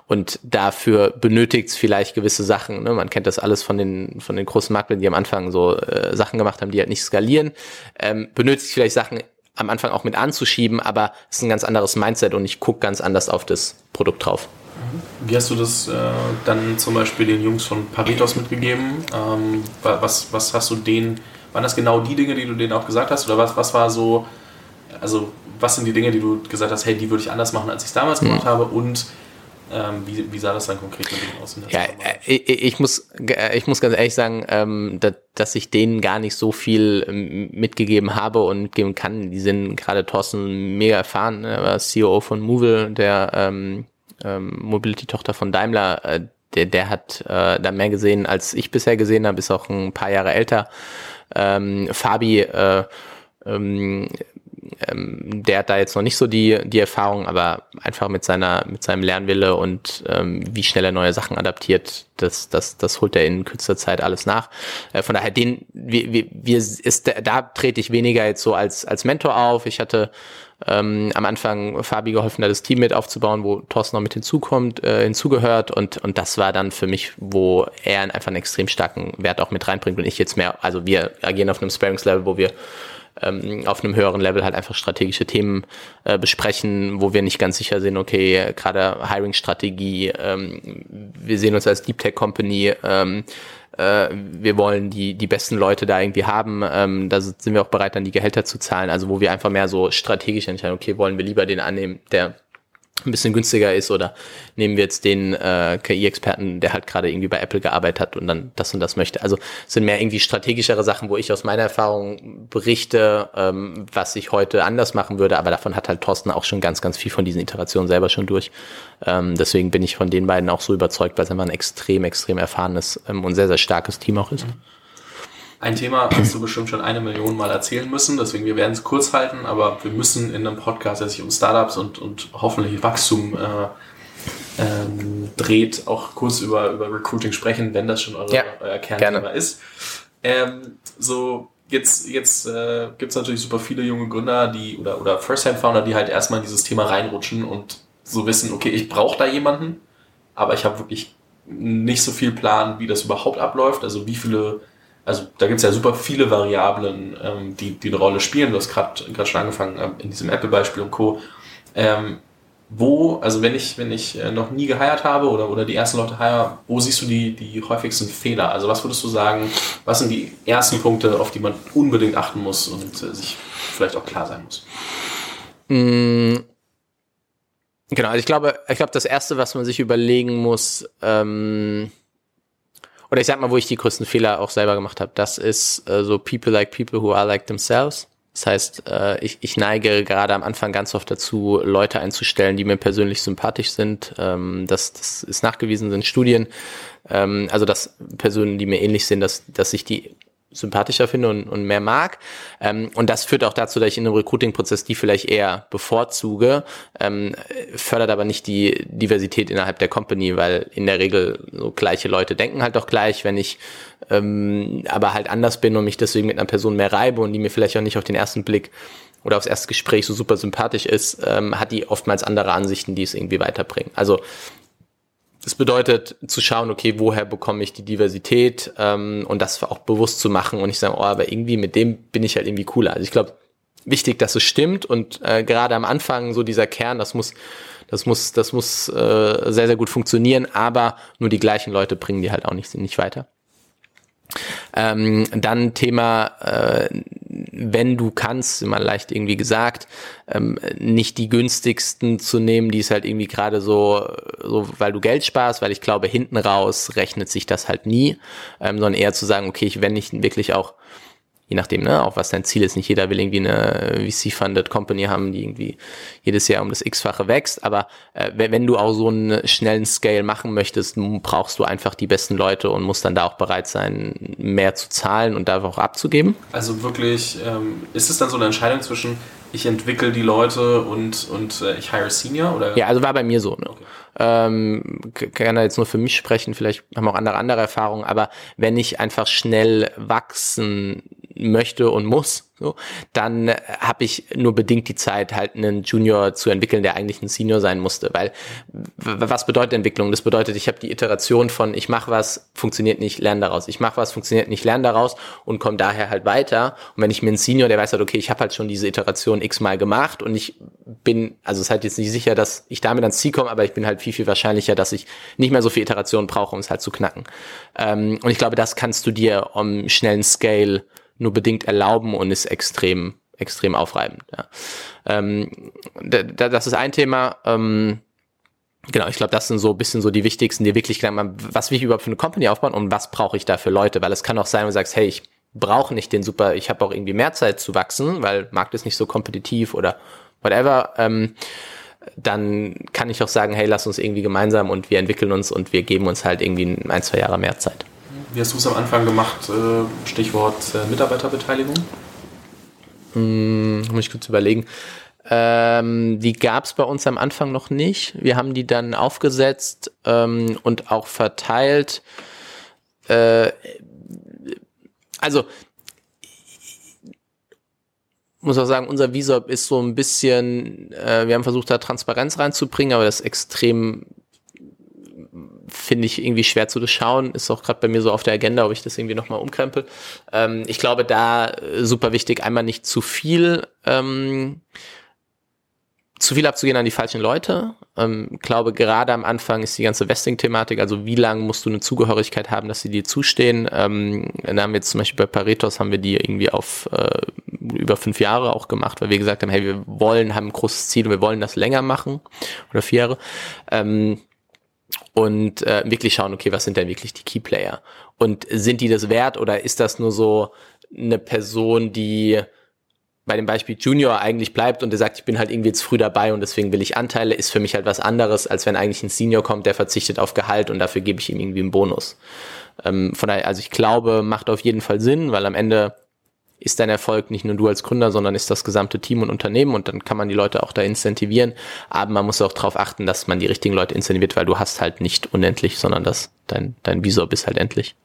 Speaker 2: Und dafür benötigt es vielleicht gewisse Sachen. Ne? Man kennt das alles von den von den großen Marktplätzen, die am Anfang so äh, Sachen gemacht haben, die halt nicht skalieren. Ähm, benötigt vielleicht Sachen am Anfang auch mit anzuschieben, aber es ist ein ganz anderes Mindset und ich gucke ganz anders auf das Produkt drauf.
Speaker 1: Wie hast du das äh, dann zum Beispiel den Jungs von Paritos mitgegeben? Ähm, was, was hast du denen waren das genau die Dinge, die du denen auch gesagt hast? Oder was, was war so, also was sind die Dinge, die du gesagt hast, hey, die würde ich anders machen, als ich es damals gemacht mhm. habe? Und ähm, wie, wie sah das dann konkret mit denen aus?
Speaker 2: Ja, ich, ich, muss, ich muss ganz ehrlich sagen, ähm, dass, dass ich denen gar nicht so viel ähm, mitgegeben habe und mitgeben kann. Die sind gerade Thorsten mega erfahren, er war CEO von Movil, der ähm, ähm, Mobility-Tochter von Daimler. Äh, der, der hat äh, da mehr gesehen, als ich bisher gesehen habe, ist auch ein paar Jahre älter. Ähm, Fabi, äh, ähm, ähm, der hat da jetzt noch nicht so die, die Erfahrung, aber einfach mit seiner, mit seinem Lernwille und ähm, wie schnell er neue Sachen adaptiert, das, das, das holt er in kürzester Zeit alles nach. Äh, von daher, den, wir, wir, wir ist, da trete ich weniger jetzt so als, als Mentor auf. Ich hatte ähm, am Anfang Fabi geholfen, da das Team mit aufzubauen, wo Thorsten noch mit hinzukommt, äh, hinzugehört. Und, und das war dann für mich, wo er einfach einen extrem starken Wert auch mit reinbringt und ich jetzt mehr, also wir agieren auf einem Sparings-Level, wo wir ähm, auf einem höheren Level halt einfach strategische Themen äh, besprechen, wo wir nicht ganz sicher sind, okay, gerade Hiring-Strategie, ähm, wir sehen uns als Deep Tech Company, ähm, äh, wir wollen die, die besten Leute da irgendwie haben, ähm, da sind wir auch bereit, dann die Gehälter zu zahlen, also wo wir einfach mehr so strategisch entscheiden, okay, wollen wir lieber den annehmen, der ein bisschen günstiger ist oder nehmen wir jetzt den äh, KI-Experten, der halt gerade irgendwie bei Apple gearbeitet hat und dann das und das möchte. Also sind mehr irgendwie strategischere Sachen, wo ich aus meiner Erfahrung berichte, ähm, was ich heute anders machen würde, aber davon hat halt Thorsten auch schon ganz, ganz viel von diesen Iterationen selber schon durch. Ähm, deswegen bin ich von den beiden auch so überzeugt, weil es einfach ein extrem, extrem erfahrenes ähm, und sehr, sehr starkes Team auch ist. Mhm.
Speaker 1: Ein Thema hast du bestimmt schon eine Million Mal erzählen müssen, deswegen wir werden es kurz halten, aber wir müssen in einem Podcast, der sich um Startups und, und hoffentlich Wachstum äh, ähm, dreht, auch kurz über, über Recruiting sprechen, wenn das schon eure, ja, euer Kernthema gerne. ist. Ähm, so, jetzt, jetzt äh, gibt es natürlich super viele junge Gründer, die oder, oder First-Hand-Founder, die halt erstmal in dieses Thema reinrutschen und so wissen, okay, ich brauche da jemanden, aber ich habe wirklich nicht so viel Plan, wie das überhaupt abläuft, also wie viele also da gibt es ja super viele Variablen, ähm, die, die eine Rolle spielen. Du hast gerade schon angefangen äh, in diesem Apple-Beispiel und Co. Ähm, wo, also wenn ich, wenn ich äh, noch nie geheiert habe oder, oder die ersten Leute heier, wo siehst du die, die häufigsten Fehler? Also was würdest du sagen, was sind die ersten Punkte, auf die man unbedingt achten muss und äh, sich vielleicht auch klar sein muss?
Speaker 2: Mm. Genau, also ich glaube, ich glaube, das erste, was man sich überlegen muss, ähm, oder ich sag mal, wo ich die größten Fehler auch selber gemacht habe, das ist äh, so people like people who are like themselves. Das heißt, äh, ich, ich neige gerade am Anfang ganz oft dazu, Leute einzustellen, die mir persönlich sympathisch sind. Ähm, das, das ist nachgewiesen in Studien. Ähm, also dass Personen, die mir ähnlich sind, dass, dass ich die sympathischer finde und, und mehr mag. Ähm, und das führt auch dazu, dass ich in einem Recruiting-Prozess die vielleicht eher bevorzuge, ähm, fördert aber nicht die Diversität innerhalb der Company, weil in der Regel so gleiche Leute denken halt auch gleich, wenn ich ähm, aber halt anders bin und mich deswegen mit einer Person mehr reibe und die mir vielleicht auch nicht auf den ersten Blick oder aufs erste Gespräch so super sympathisch ist, ähm, hat die oftmals andere Ansichten, die es irgendwie weiterbringen. Also das bedeutet zu schauen, okay, woher bekomme ich die Diversität ähm, und das auch bewusst zu machen und nicht sagen, oh, aber irgendwie mit dem bin ich halt irgendwie cooler. Also ich glaube, wichtig, dass es stimmt und äh, gerade am Anfang so dieser Kern, das muss, das muss, das muss äh, sehr, sehr gut funktionieren, aber nur die gleichen Leute bringen die halt auch nicht, nicht weiter. Ähm, dann Thema, äh, wenn du kannst, immer leicht irgendwie gesagt, ähm, nicht die günstigsten zu nehmen, die ist halt irgendwie gerade so, so, weil du Geld sparst, weil ich glaube, hinten raus rechnet sich das halt nie, ähm, sondern eher zu sagen, okay, ich, wenn ich wirklich auch je nachdem, ne, auch was dein Ziel ist. Nicht jeder will irgendwie eine VC-funded Company haben, die irgendwie jedes Jahr um das X-fache wächst. Aber äh, wenn du auch so einen schnellen Scale machen möchtest, brauchst du einfach die besten Leute und musst dann da auch bereit sein, mehr zu zahlen und da auch abzugeben.
Speaker 1: Also wirklich, ähm, ist es dann so eine Entscheidung zwischen ich entwickle die Leute und, und äh, ich hire Senior? Oder?
Speaker 2: Ja, also war bei mir so. Ne? Okay. Ähm, kann da jetzt nur für mich sprechen, vielleicht haben auch andere andere Erfahrungen, aber wenn ich einfach schnell wachsen möchte und muss, so, dann habe ich nur bedingt die Zeit, halt einen Junior zu entwickeln, der eigentlich ein Senior sein musste. Weil was bedeutet Entwicklung? Das bedeutet, ich habe die Iteration von ich mache was, funktioniert nicht, lerne daraus. Ich mache was, funktioniert nicht, lerne daraus und komme daher halt weiter. Und wenn ich mir einen Senior, der weiß halt, okay, ich habe halt schon diese Iteration x-mal gemacht und ich bin, also es ist halt jetzt nicht sicher, dass ich damit ans Ziel komme, aber ich bin halt viel, viel wahrscheinlicher, dass ich nicht mehr so viel Iterationen brauche, um es halt zu knacken. Ähm, und ich glaube, das kannst du dir um schnellen Scale nur bedingt erlauben und ist extrem, extrem aufreibend. Ja. Ähm, das ist ein Thema. Ähm, Genau, ich glaube, das sind so ein bisschen so die wichtigsten, die wirklich klar was will ich überhaupt für eine Company aufbauen und was brauche ich da für Leute? Weil es kann auch sein, wenn du sagst, hey, ich brauche nicht den super, ich habe auch irgendwie mehr Zeit zu wachsen, weil Markt ist nicht so kompetitiv oder whatever. Ähm, dann kann ich auch sagen, hey, lass uns irgendwie gemeinsam und wir entwickeln uns und wir geben uns halt irgendwie ein, zwei Jahre mehr Zeit.
Speaker 1: Wie hast du es am Anfang gemacht? Äh, Stichwort äh, Mitarbeiterbeteiligung?
Speaker 2: Hm, muss ich kurz überlegen. Ähm, die gab es bei uns am Anfang noch nicht. Wir haben die dann aufgesetzt ähm, und auch verteilt. Äh, also muss auch sagen, unser Visop ist so ein bisschen, äh, wir haben versucht, da Transparenz reinzubringen, aber das ist extrem finde ich irgendwie schwer zu durchschauen. Ist auch gerade bei mir so auf der Agenda, ob ich das irgendwie nochmal umkrempel. Ähm, ich glaube, da äh, super wichtig, einmal nicht zu viel, ähm, zu viel abzugehen an die falschen Leute. Ähm, glaube, gerade am Anfang ist die ganze Vesting-Thematik, also wie lange musst du eine Zugehörigkeit haben, dass sie dir zustehen. Ähm, dann haben wir jetzt zum Beispiel bei Paretos haben wir die irgendwie auf äh, über fünf Jahre auch gemacht, weil wir gesagt haben, hey, wir wollen, haben ein großes Ziel und wir wollen das länger machen oder vier Jahre. Ähm, und äh, wirklich schauen, okay, was sind denn wirklich die Key Player? Und sind die das wert oder ist das nur so eine Person, die bei dem Beispiel Junior eigentlich bleibt und der sagt, ich bin halt irgendwie jetzt früh dabei und deswegen will ich Anteile, ist für mich halt was anderes, als wenn eigentlich ein Senior kommt, der verzichtet auf Gehalt und dafür gebe ich ihm irgendwie einen Bonus. Ähm, von daher, also ich glaube, macht auf jeden Fall Sinn, weil am Ende ist dein Erfolg nicht nur du als Gründer, sondern ist das gesamte Team und Unternehmen und dann kann man die Leute auch da incentivieren. Aber man muss auch darauf achten, dass man die richtigen Leute incentiviert, weil du hast halt nicht unendlich, sondern dass dein, dein Visor ist halt endlich.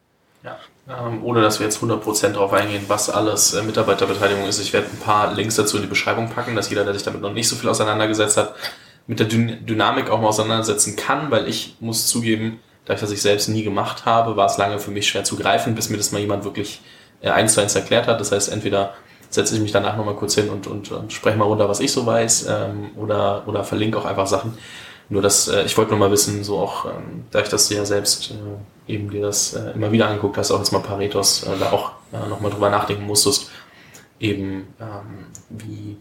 Speaker 1: Ja, ähm, ohne dass wir jetzt 100% darauf eingehen, was alles äh, Mitarbeiterbeteiligung ist. Ich werde ein paar Links dazu in die Beschreibung packen, dass jeder, der sich damit noch nicht so viel auseinandergesetzt hat, mit der Dynamik auch mal auseinandersetzen kann, weil ich muss zugeben, dadurch, dass ich selbst nie gemacht habe, war es lange für mich schwer zu greifen, bis mir das mal jemand wirklich eins zu eins erklärt hat. Das heißt, entweder setze ich mich danach nochmal kurz hin und, und, und spreche mal runter, was ich so weiß, ähm, oder, oder verlinke auch einfach Sachen. Nur dass äh, ich wollte nur mal wissen, so auch, ähm, dadurch, dass du ja selbst äh, eben dir das äh, immer wieder angeguckt hast, auch jetzt mal Paretos, äh, da auch äh, nochmal drüber nachdenken musstest, eben ähm, wie,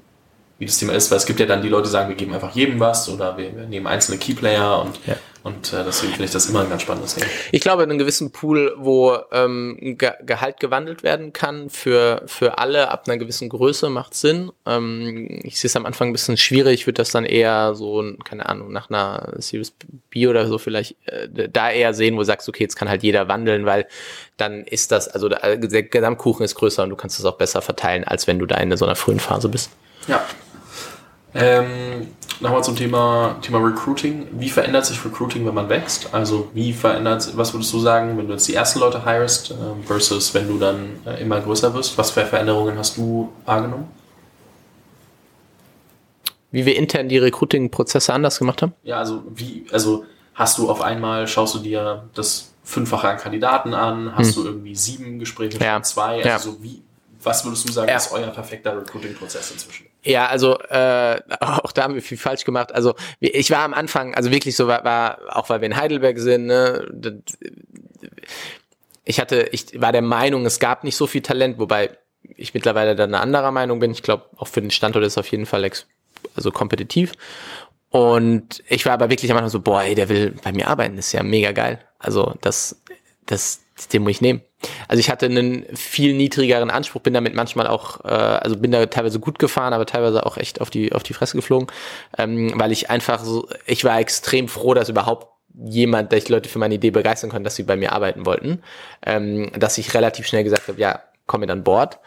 Speaker 1: wie das Thema ist, weil es gibt ja dann die Leute, die sagen, wir geben einfach jedem was oder wir, wir nehmen einzelne Keyplayer und,
Speaker 2: Ja.
Speaker 1: Und äh, deswegen finde ich das immer ein ganz spannendes Thema.
Speaker 2: Ich glaube, in einem gewissen Pool, wo ähm, Ge Gehalt gewandelt werden kann für, für alle ab einer gewissen Größe, macht Sinn. Ähm, ich sehe es am Anfang ein bisschen schwierig. Ich würde das dann eher so, keine Ahnung, nach einer Series B oder so vielleicht äh, da eher sehen, wo du sagst, okay, jetzt kann halt jeder wandeln, weil dann ist das, also der, der Gesamtkuchen ist größer und du kannst es auch besser verteilen, als wenn du da in so einer frühen Phase bist.
Speaker 1: Ja. Ähm, Nochmal zum Thema, Thema Recruiting. Wie verändert sich Recruiting, wenn man wächst? Also wie verändert, was würdest du sagen, wenn du jetzt die ersten Leute hirest äh, versus wenn du dann äh, immer größer wirst? Was für Veränderungen hast du wahrgenommen?
Speaker 2: Wie wir intern die Recruiting-Prozesse anders gemacht haben?
Speaker 1: Ja, also wie, also hast du auf einmal, schaust du dir das Fünffache an Kandidaten an, hast du irgendwie sieben Gespräche
Speaker 2: Hm. Ja.
Speaker 1: zwei? Also
Speaker 2: Ja.
Speaker 1: so wie, was würdest du sagen,
Speaker 2: Ja.
Speaker 1: ist euer perfekter Recruiting-Prozess inzwischen?
Speaker 2: Ja, also äh, auch da haben wir viel falsch gemacht. Also ich war am Anfang, also wirklich so war, war auch weil wir in Heidelberg sind, ne, ich hatte, ich war der Meinung, es gab nicht so viel Talent, wobei ich mittlerweile dann eine anderer Meinung bin. Ich glaube, auch für den Standort ist es auf jeden Fall also kompetitiv. Und ich war aber wirklich am Anfang so, boah, ey, der will bei mir arbeiten, das ist ja mega geil. Also das, das, den muss ich nehmen. Also ich hatte einen viel niedrigeren Anspruch, bin damit manchmal auch, äh, also bin da teilweise gut gefahren, aber teilweise auch echt auf die auf die Fresse geflogen, ähm, weil ich einfach so, ich war extrem froh, dass überhaupt jemand, dass ich Leute für meine Idee begeistern konnte, dass sie bei mir arbeiten wollten, ähm, dass ich relativ schnell gesagt habe, ja, komm mit an Bord.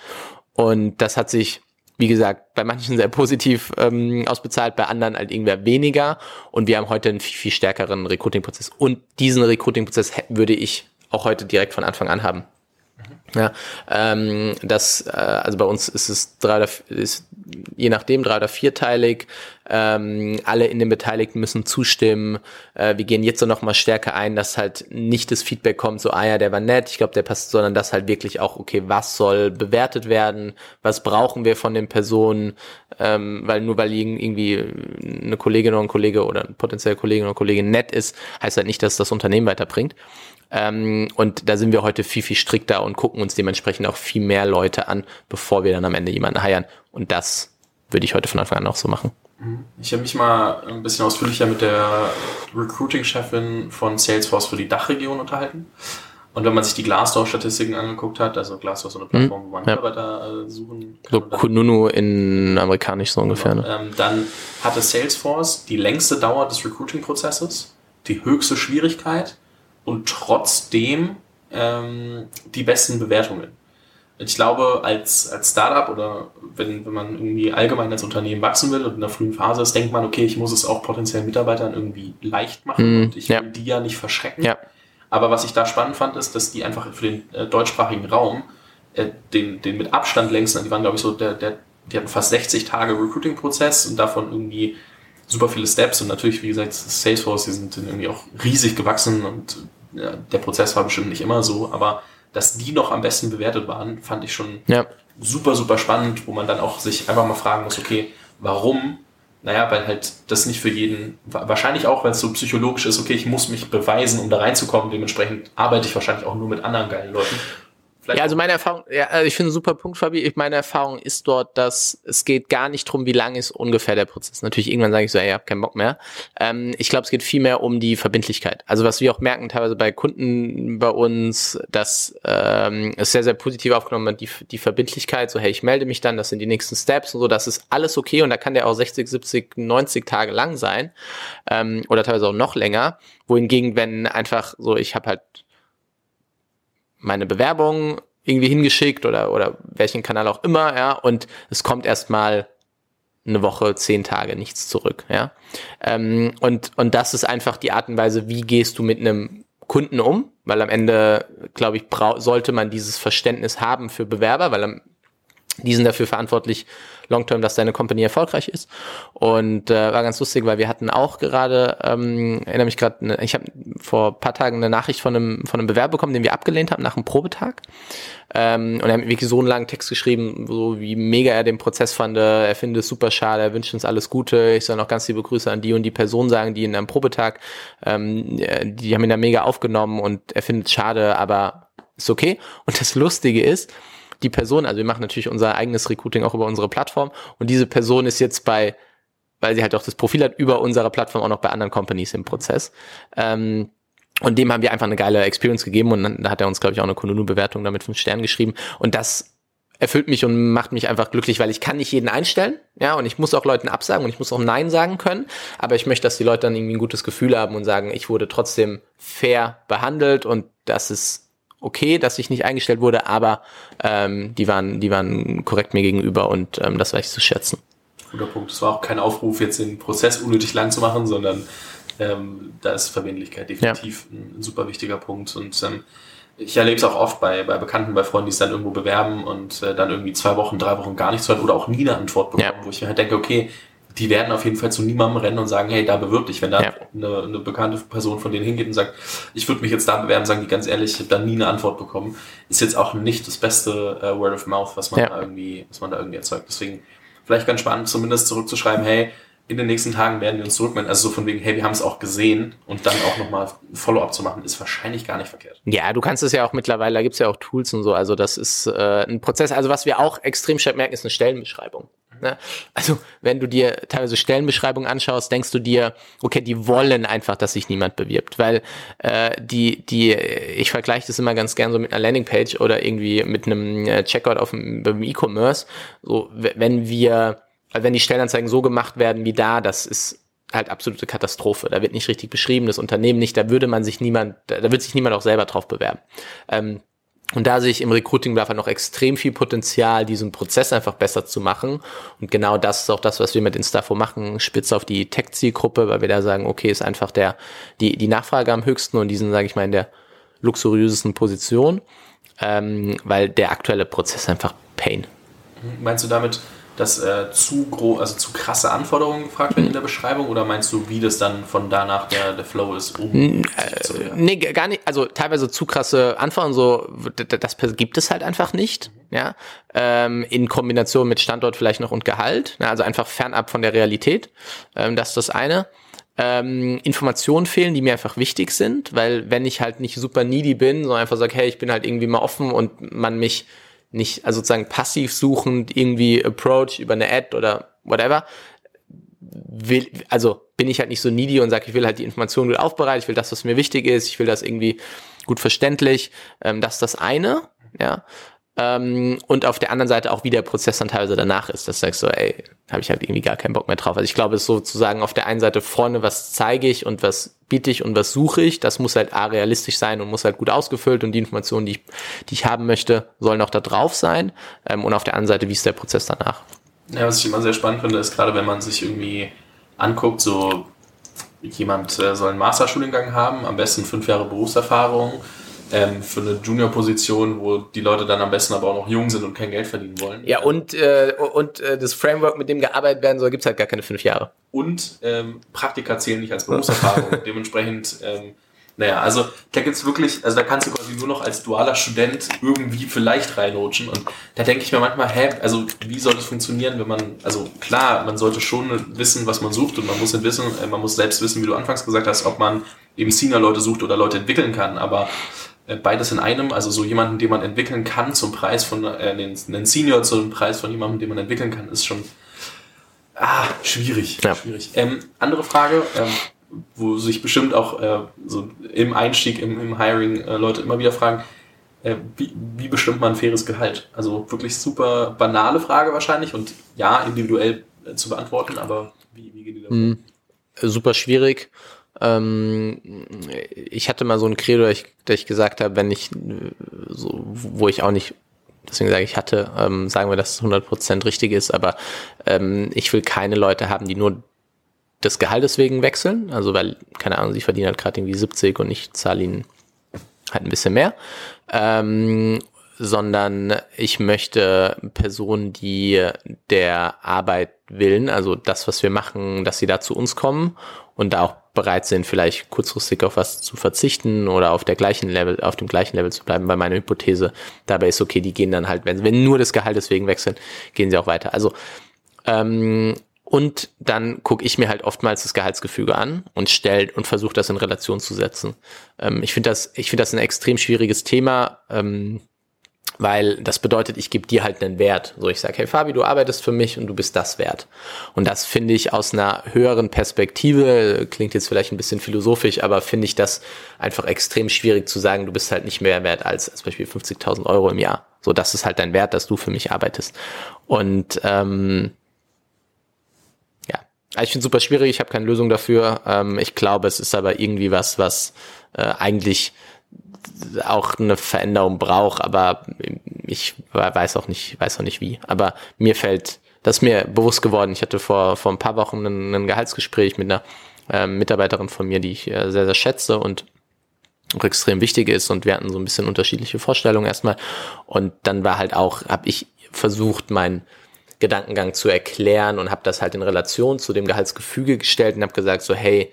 Speaker 2: Und das hat sich, wie gesagt, bei manchen sehr positiv ähm, ausbezahlt, bei anderen halt irgendwer weniger. Und wir haben heute einen viel, viel stärkeren Recruiting-Prozess. Und diesen Recruiting-Prozess würde ich auch heute direkt von Anfang an haben. Ja, ähm, das, äh, also bei uns ist es drei oder ist je nachdem drei oder vierteilig. Ähm, alle in den Beteiligten müssen zustimmen. Äh, wir gehen jetzt so noch mal stärker ein, dass halt nicht das Feedback kommt, so ah ja, der war nett, ich glaube, der passt, sondern dass halt wirklich auch okay, was soll bewertet werden, was brauchen wir von den Personen, ähm, weil nur weil irg- irgendwie eine Kollegin oder ein Kollege oder ein potenzieller Kollegin oder Kollegin nett ist, heißt halt nicht, dass das Unternehmen weiterbringt. Ähm, und da sind wir heute viel, viel strikter und gucken uns dementsprechend auch viel mehr Leute an, bevor wir dann am Ende jemanden heiern. Und das würde ich heute von Anfang an auch so machen.
Speaker 1: Ich habe mich mal ein bisschen ausführlicher mit der Recruiting-Chefin von Salesforce für die Dachregion unterhalten. Und wenn man sich die Glassdoor-Statistiken angeguckt hat, also Glassdoor ist so eine Plattform, wo man
Speaker 2: Mhm. ja.
Speaker 1: Mitarbeiter äh, suchen kann.
Speaker 2: So Kununu in amerikanisch so ungefähr. Ne?
Speaker 1: ähm, dann hatte Salesforce die längste Dauer des Recruiting-Prozesses, die höchste Schwierigkeit und trotzdem ähm, die besten Bewertungen. Ich glaube, als, als Startup oder wenn, wenn man irgendwie allgemein als Unternehmen wachsen will und in der frühen Phase ist, denkt man, okay, ich muss es auch potenziellen Mitarbeitern irgendwie leicht machen
Speaker 2: Mhm,
Speaker 1: und ich
Speaker 2: ja.
Speaker 1: will die ja nicht verschrecken.
Speaker 2: Ja.
Speaker 1: Aber was ich da spannend fand, ist, dass die einfach für den äh, deutschsprachigen Raum äh, den, den mit Abstand längsten, die waren glaube ich so, der, der, die hatten fast 60 Tage Recruiting-Prozess und davon irgendwie super viele Steps und natürlich, wie gesagt, Salesforce, die sind irgendwie auch riesig gewachsen und der Prozess war bestimmt nicht immer so, aber dass die noch am besten bewertet waren, fand ich schon
Speaker 2: Ja.
Speaker 1: super, super spannend, wo man dann auch sich einfach mal fragen muss, okay, warum? Naja, weil halt das nicht für jeden, wa- wahrscheinlich auch, weil es so psychologisch ist, okay, ich muss mich beweisen, um da reinzukommen, dementsprechend arbeite ich wahrscheinlich auch nur mit anderen geilen Leuten. Vielleicht
Speaker 2: Ja, also meine Erfahrung, ja, also ich finde einen super Punkt, Fabi. Ich, meine Erfahrung ist dort, dass es geht gar nicht drum, wie lang ist ungefähr der Prozess. Natürlich irgendwann sage ich so, ey, ich habe keinen Bock mehr. Ähm, ich glaube, es geht viel mehr um die Verbindlichkeit. Also was wir auch merken teilweise bei Kunden bei uns, dass ähm, es sehr, sehr positiv aufgenommen wird, die, die Verbindlichkeit, so hey, ich melde mich dann, das sind die nächsten Steps und so, das ist alles okay und da kann der auch 60, 70, 90 Tage lang sein ähm, oder teilweise auch noch länger. Wohingegen, wenn einfach so, ich habe halt meine Bewerbung irgendwie hingeschickt oder, oder welchen Kanal auch immer, ja, und es kommt erstmal eine Woche, zehn Tage nichts zurück, ja. Ähm, und, und das ist einfach die Art und Weise, wie gehst du mit einem Kunden um, weil am Ende, glaube ich, sollte man dieses Verständnis haben für Bewerber, weil am, die sind dafür verantwortlich, long-term, dass deine Company erfolgreich ist. Und äh, war ganz lustig, weil wir hatten auch gerade, ähm, erinnere mich gerade, ne, ich habe vor paar Tagen eine Nachricht von einem, von einem Bewerber bekommen, den wir abgelehnt haben nach einem Probetag. Ähm, und er hat wirklich so einen langen Text geschrieben, so wie mega er den Prozess fand. Er findet es super schade, er wünscht uns alles Gute. Ich soll noch ganz liebe Grüße an die und die Person sagen, die in einem Probetag, ähm, die haben ihn da mega aufgenommen und er findet es schade, aber ist okay. Und das Lustige ist, die Person, also wir machen natürlich unser eigenes Recruiting auch über unsere Plattform und diese Person ist jetzt bei, weil sie halt auch das Profil hat, über unserer Plattform auch noch bei anderen Companies im Prozess. Ähm, und dem haben wir einfach eine geile Experience gegeben und dann hat er uns, glaube ich, auch eine Kununu-Bewertung damit fünf Sternen geschrieben. Und das erfüllt mich und macht mich einfach glücklich, weil ich kann nicht jeden einstellen, ja, und ich muss auch Leuten absagen und ich muss auch Nein sagen können, aber ich möchte, dass die Leute dann irgendwie ein gutes Gefühl haben und sagen, ich wurde trotzdem fair behandelt und das ist okay, dass ich nicht eingestellt wurde, aber ähm, die waren, die waren korrekt mir gegenüber und ähm, das war ich zu schätzen.
Speaker 1: Guter Punkt. Es war auch kein Aufruf, jetzt den Prozess unnötig lang zu machen, sondern ähm, da ist Verbindlichkeit definitiv ja. ein, ein, super wichtiger Punkt. Und ähm, ich erlebe es auch oft bei, bei Bekannten, bei Freunden, die es dann irgendwo bewerben und äh, dann irgendwie zwei Wochen, drei Wochen gar nichts hören oder auch nie eine Antwort bekommen, ja. wo ich mir halt denke, okay, die werden auf jeden Fall zu niemandem rennen und sagen, hey, da bewirb dich. Wenn da ja. eine, eine, bekannte Person von denen hingeht und sagt, ich würde mich jetzt da bewerben, sagen die ganz ehrlich, ich habe da nie eine Antwort bekommen, ist jetzt auch nicht das beste äh, Word of Mouth, was man ja. da irgendwie, was man da irgendwie erzeugt. Deswegen vielleicht ganz spannend, zumindest zurückzuschreiben, hey, in den nächsten Tagen werden wir uns zurückmelden. Also so von wegen, hey, wir haben es auch gesehen und dann auch nochmal Follow-up zu machen, ist wahrscheinlich gar nicht verkehrt.
Speaker 2: Ja, du kannst es ja auch mittlerweile, da gibt's ja auch Tools und so. Also das ist äh, ein Prozess. Also was wir auch extrem stark merken, ist eine Stellenbeschreibung. Ne? Also wenn du dir teilweise Stellenbeschreibungen anschaust, denkst du dir, okay, die wollen einfach, dass sich niemand bewirbt, weil äh, die, die, ich vergleiche das immer ganz gern so mit einer Landingpage oder irgendwie mit einem äh, Checkout auf dem E-Commerce. So, wenn wir weil wenn die Stellenanzeigen so gemacht werden wie da, das ist halt absolute Katastrophe. Da wird nicht richtig beschrieben, das Unternehmen nicht, da würde man sich niemand, da wird sich niemand auch selber drauf bewerben. Ähm, und da sehe ich im Recruiting einfach noch extrem viel Potenzial, diesen Prozess einfach besser zu machen. Und genau das ist auch das, was wir mit Instafo machen, spitz auf die Tech-Zielgruppe, weil wir da sagen, okay, ist einfach der, die, die Nachfrage am höchsten und diesen, sage ich mal, in der luxuriösesten Position, ähm, weil der aktuelle Prozess einfach Pain.
Speaker 1: Meinst du damit, dass äh, zu groß, also zu krasse Anforderungen gefragt werden in der Beschreibung oder meinst du, wie das dann von danach der, der Flow ist, um äh,
Speaker 2: Nee, gar nicht, also teilweise zu krasse Anforderungen, so das gibt es halt einfach nicht, ja. Ähm, in Kombination mit Standort vielleicht noch und Gehalt, ja, also einfach fernab von der Realität. Ähm, das ist das eine. Ähm, Informationen fehlen, die mir einfach wichtig sind, weil wenn ich halt nicht super needy bin, sondern einfach sage, hey, ich bin halt irgendwie mal offen und man mich nicht, also sozusagen passiv suchend irgendwie approach über eine Ad oder whatever, will, also bin ich halt nicht so needy und sage, ich will halt die Informationen gut aufbereiten, ich will das, was mir wichtig ist, ich will das irgendwie gut verständlich. Ähm, das ist das eine, ja. Ähm, und auf der anderen Seite auch, wie der Prozess dann teilweise danach ist. Das sagst du, ey, habe ich halt irgendwie gar keinen Bock mehr drauf. Also ich glaube, es ist sozusagen auf der einen Seite vorne, was zeige ich und was biete ich und was suche ich. Das muss halt A, realistisch sein und muss halt gut ausgefüllt und die Informationen, die ich, die ich haben möchte, sollen auch da drauf sein. Ähm, und auf der anderen Seite, wie ist der Prozess danach?
Speaker 1: Ja, was ich immer sehr spannend finde, ist gerade, wenn man sich irgendwie anguckt, so jemand äh, soll einen Masterstudiengang haben, am besten fünf Jahre Berufserfahrung, ähm, für eine Junior-Position, wo die Leute dann am besten aber auch noch jung sind und kein Geld verdienen wollen.
Speaker 2: Ja, und, äh, und äh, das Framework, mit dem gearbeitet werden soll, gibt's halt gar keine fünf Jahre.
Speaker 1: Und ähm, Praktika zählen nicht als Berufserfahrung. Dementsprechend, ähm, naja, also da gibt's wirklich, also da kannst du quasi nur noch als dualer Student irgendwie vielleicht reinrutschen. Und da denke ich mir manchmal, hä, also wie soll das funktionieren, wenn man, also klar, man sollte schon wissen, was man sucht und man muss wissen, äh, man muss selbst wissen, wie du anfangs gesagt hast, ob man eben Senior-Leute sucht oder Leute entwickeln kann. Aber beides in einem, also so jemanden, den man entwickeln kann zum Preis von, äh, einen Senior zum Preis von jemandem, den man entwickeln kann, ist schon ah, schwierig. Ja. schwierig. Ähm, andere Frage, ähm, wo sich bestimmt auch äh, so im Einstieg, im, im Hiring äh, Leute immer wieder fragen, äh, wie, wie bestimmt man ein faires Gehalt? Also wirklich super banale Frage wahrscheinlich und ja, individuell äh, zu beantworten, aber wie, wie geht die da? Mhm.
Speaker 2: Super schwierig. Ähm, ich hatte mal so ein Credo, ich, dass ich gesagt habe, wenn ich, so, wo ich auch nicht, deswegen sage ich hatte, ähm, sagen wir, dass es 100% richtig ist, aber ähm, ich will keine Leute haben, die nur des Gehaltes wegen wechseln, also weil, keine Ahnung, sie verdienen halt gerade irgendwie 70 und ich zahle ihnen halt ein bisschen mehr. Ähm, sondern ich möchte Personen, die der Arbeit willen, also das, was wir machen, dass sie da zu uns kommen und da auch bereit sind, vielleicht kurzfristig auf was zu verzichten oder auf der gleichen Level, auf dem gleichen Level zu bleiben, weil meine Hypothese dabei ist, okay, die gehen dann halt, wenn, wenn nur das Gehalt deswegen wechseln, gehen sie auch weiter. Also ähm, und dann gucke ich mir halt oftmals das Gehaltsgefüge an und stell und versuche das in Relation zu setzen. Ähm, ich finde das, ich finde das ein extrem schwieriges Thema. Ähm, weil das bedeutet, ich gebe dir halt einen Wert. So, ich sage, hey Fabi, du arbeitest für mich und du bist das wert. Und das finde ich aus einer höheren Perspektive, klingt jetzt vielleicht ein bisschen philosophisch, aber finde ich das einfach extrem schwierig zu sagen, du bist halt nicht mehr wert als, als Beispiel 50.000 Euro im Jahr. So, das ist halt dein Wert, dass du für mich arbeitest. Und ähm, ja, also ich finde super schwierig, ich habe keine Lösung dafür. Ähm, ich glaube, es ist aber irgendwie was, was äh, eigentlich auch eine Veränderung braucht, aber ich weiß auch nicht, weiß auch nicht wie. Aber mir fällt, das ist mir bewusst geworden. Ich hatte vor, vor ein paar Wochen ein, ein Gehaltsgespräch mit einer äh, Mitarbeiterin von mir, die ich äh, sehr, sehr schätze und auch extrem wichtig ist und wir hatten so ein bisschen unterschiedliche Vorstellungen erstmal und dann war halt auch, habe ich versucht, meinen Gedankengang zu erklären und habe das halt in Relation zu dem Gehaltsgefüge gestellt und habe gesagt so, hey,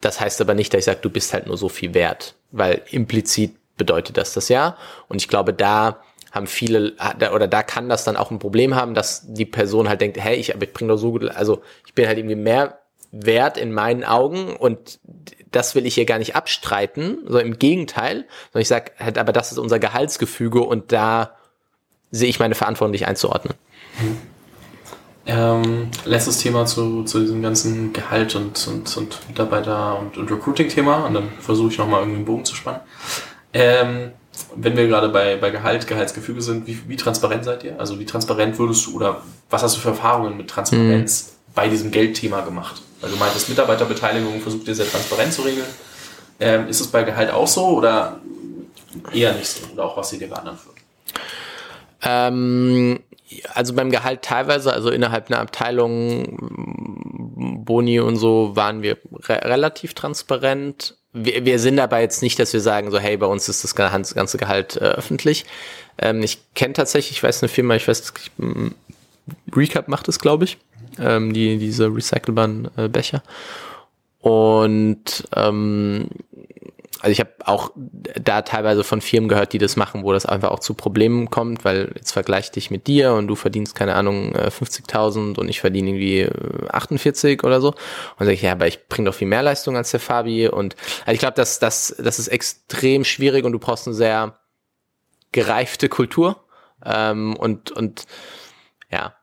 Speaker 2: das heißt aber nicht, dass ich sage, du bist halt nur so viel wert, weil implizit bedeutet das das ja. Und ich glaube, da haben viele, oder da kann das dann auch ein Problem haben, dass die Person halt denkt, hey, ich, ich bringe doch so gut, also ich bin halt irgendwie mehr wert in meinen Augen und das will ich hier gar nicht abstreiten, sondern im Gegenteil, sondern ich sage halt, aber das ist unser Gehaltsgefüge und da sehe ich meine Verantwortung, dich einzuordnen. Mhm.
Speaker 1: Ähm, letztes Thema zu, zu diesem ganzen Gehalt und, und, und Mitarbeiter- und, und Recruiting-Thema und dann versuche ich nochmal irgendwie einen Bogen zu spannen. Ähm, wenn wir gerade bei, bei Gehalt, Gehaltsgefüge sind, wie, wie transparent seid ihr? Also wie transparent würdest du oder was hast du für Erfahrungen mit Transparenz mhm. bei diesem Geldthema gemacht? Weil du meintest, Mitarbeiterbeteiligung versucht ihr sehr transparent zu regeln. Ähm, ist es bei Gehalt auch so oder eher nicht so? Oder auch was ihr dir geändert wird?
Speaker 2: Ähm, also beim Gehalt teilweise, also innerhalb einer Abteilung Boni und so waren wir re relativ transparent. Wir, wir sind dabei jetzt nicht, dass wir sagen so, hey, bei uns ist das ganze Gehalt äh, öffentlich. Ähm, ich kenne tatsächlich, ich weiß eine Firma, ich weiß, ich, Recap macht es, glaube ich, ähm, die diese recycelbaren äh, Becher. Und ähm, also ich habe auch da teilweise von Firmen gehört, die das machen, wo das einfach auch zu Problemen kommt, weil jetzt vergleich dich mit dir und du verdienst, keine Ahnung, 50.000 äh, und ich verdiene irgendwie 48 äh, oder so. Und sage ich, ja, aber ich bringe doch viel mehr Leistung als der Fabi. Und also ich glaube, das, das, das ist extrem schwierig und du brauchst eine sehr gereifte Kultur. Ähm, und, und ja,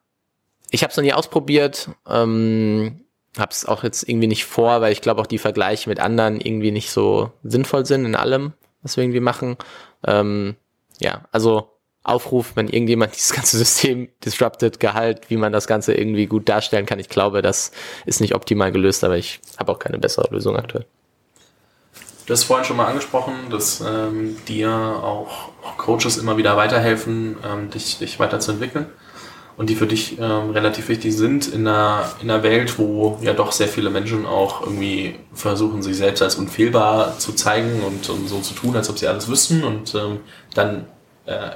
Speaker 2: ich habe es noch nie ausprobiert. Ähm, habe es auch jetzt irgendwie nicht vor, weil ich glaube auch die Vergleiche mit anderen irgendwie nicht so sinnvoll sind in allem, was wir irgendwie machen. Ähm, ja, also Aufruf, wenn irgendjemand dieses ganze System disrupted, Gehalt, wie man das Ganze irgendwie gut darstellen kann. Ich glaube, das ist nicht optimal gelöst, aber ich habe auch keine bessere Lösung aktuell.
Speaker 1: Du hast vorhin schon mal angesprochen, dass ähm, dir auch Coaches immer wieder weiterhelfen, ähm, dich, dich weiterzuentwickeln und die für dich ähm, relativ wichtig sind in einer, in einer Welt, wo ja doch sehr viele Menschen auch irgendwie versuchen, sich selbst als unfehlbar zu zeigen und, und so zu tun, als ob sie alles wüssten und ähm, dann äh,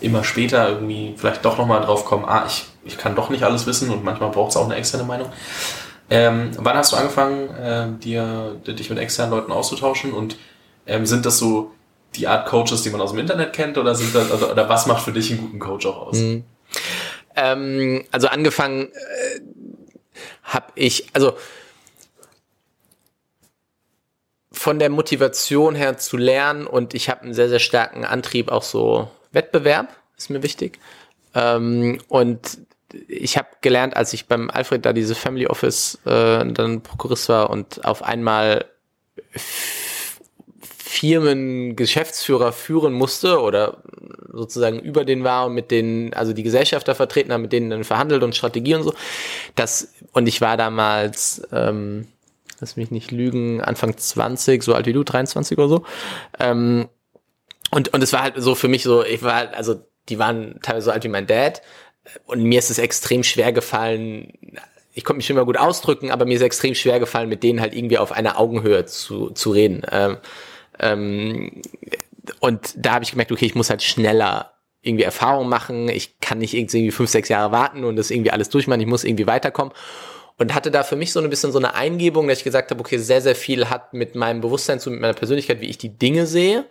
Speaker 1: immer später irgendwie vielleicht doch nochmal drauf kommen, ah, ich, ich kann doch nicht alles wissen und manchmal braucht es auch eine externe Meinung. Ähm, wann hast du angefangen, äh, dir, dich mit externen Leuten auszutauschen und ähm, sind das so die Art Coaches, die man aus dem Internet kennt oder sind das, oder, oder was macht für dich einen guten Coach auch aus? Mhm.
Speaker 2: Ähm, also angefangen äh, habe ich, also von der Motivation her zu lernen und ich habe einen sehr, sehr starken Antrieb, auch so Wettbewerb ist mir wichtig. Ähm, und ich habe gelernt, als ich beim Alfred da diese Family Office äh, dann Prokurist war und auf einmal Firmen Geschäftsführer führen musste oder sozusagen über den war und mit denen, also die Gesellschafter vertreten haben, mit denen dann verhandelt und Strategie und so. Das, und ich war damals, ähm, lass mich nicht lügen, Anfang 20, so alt wie du, 23 oder so. Ähm, und, und es war halt so für mich so, ich war halt, also die waren teilweise so alt wie mein Dad. Und mir ist es extrem schwer gefallen, ich konnte mich immer gut ausdrücken, aber mir ist extrem schwer gefallen, mit denen halt irgendwie auf einer Augenhöhe zu, zu reden. Ähm, ähm, und da habe ich gemerkt, okay, ich muss halt schneller irgendwie Erfahrung machen. Ich kann nicht irgendwie fünf, sechs Jahre warten und das irgendwie alles durchmachen. Ich muss irgendwie weiterkommen. Und hatte da für mich so ein bisschen so eine Eingebung, dass ich gesagt habe, okay, sehr, sehr viel hat mit meinem Bewusstsein zu, mit meiner Persönlichkeit, wie ich die Dinge sehe,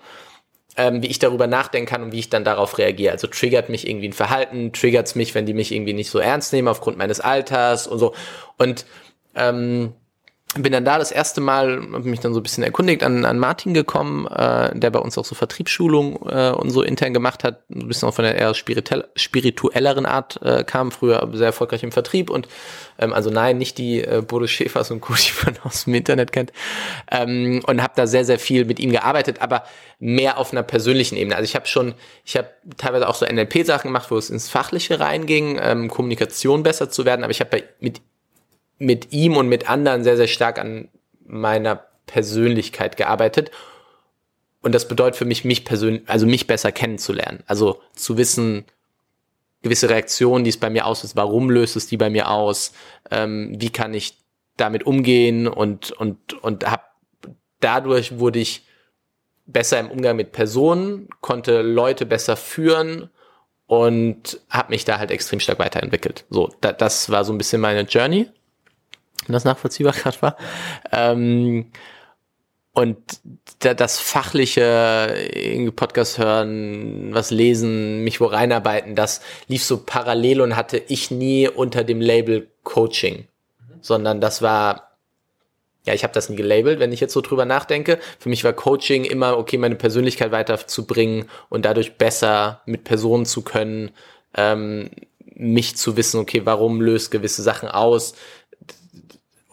Speaker 2: ähm, wie ich darüber nachdenken kann und wie ich dann darauf reagiere. Also triggert mich irgendwie ein Verhalten, triggert mich, wenn die mich irgendwie nicht so ernst nehmen aufgrund meines Alters und so. Und ähm, bin dann da das erste Mal, habe mich dann so ein bisschen erkundigt, an, an Martin gekommen, äh, der bei uns auch so Vertriebsschulung äh, und so intern gemacht hat, ein bisschen auch von der eher spirituell, spirituelleren Art äh, kam, früher sehr erfolgreich im Vertrieb und ähm, also nein, nicht die äh, Bodo Schäfers und Co., die man aus dem Internet kennt ähm, und habe da sehr, sehr viel mit ihm gearbeitet, aber mehr auf einer persönlichen Ebene. Also ich habe schon, ich habe teilweise auch so NLP-Sachen gemacht, wo es ins Fachliche reinging, ähm, Kommunikation besser zu werden, aber ich habe mit mit ihm und mit anderen sehr, sehr stark an meiner Persönlichkeit gearbeitet. Und das bedeutet für mich, mich persönlich, also mich besser kennenzulernen. Also zu wissen, gewisse Reaktionen, die es bei mir auslöst, warum löst es die bei mir aus, ähm, wie kann ich damit umgehen und, und, und hab, dadurch wurde ich besser im Umgang mit Personen, konnte Leute besser führen und habe mich da halt extrem stark weiterentwickelt. So, da, das war so ein bisschen meine Journey wenn das nachvollziehbar gerade war. Ähm, und da, das fachliche Podcast hören, was lesen, mich wo reinarbeiten, das lief so parallel und hatte ich nie unter dem Label Coaching, mhm. sondern das war ja, ich habe das nie gelabelt, wenn ich jetzt so drüber nachdenke. Für mich war Coaching immer, okay, meine Persönlichkeit weiterzubringen und dadurch besser mit Personen zu können, ähm, mich zu wissen, okay, warum löst gewisse Sachen aus,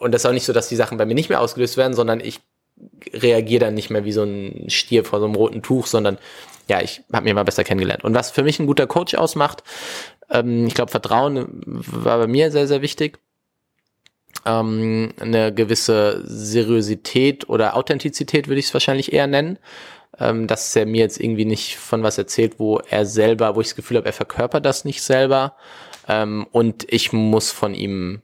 Speaker 2: und das ist auch nicht so, dass die Sachen bei mir nicht mehr ausgelöst werden, sondern ich reagiere dann nicht mehr wie so ein Stier vor so einem roten Tuch, sondern ja, ich habe mir mal besser kennengelernt. Und was für mich ein guter Coach ausmacht, ähm, ich glaube, Vertrauen war bei mir sehr, sehr wichtig. Ähm, eine gewisse Seriosität oder Authentizität würde ich es wahrscheinlich eher nennen. Ähm, dass er mir jetzt irgendwie nicht von was erzählt, wo er selber, wo ich das Gefühl habe, er verkörpert das nicht selber. Ähm, und ich muss von ihm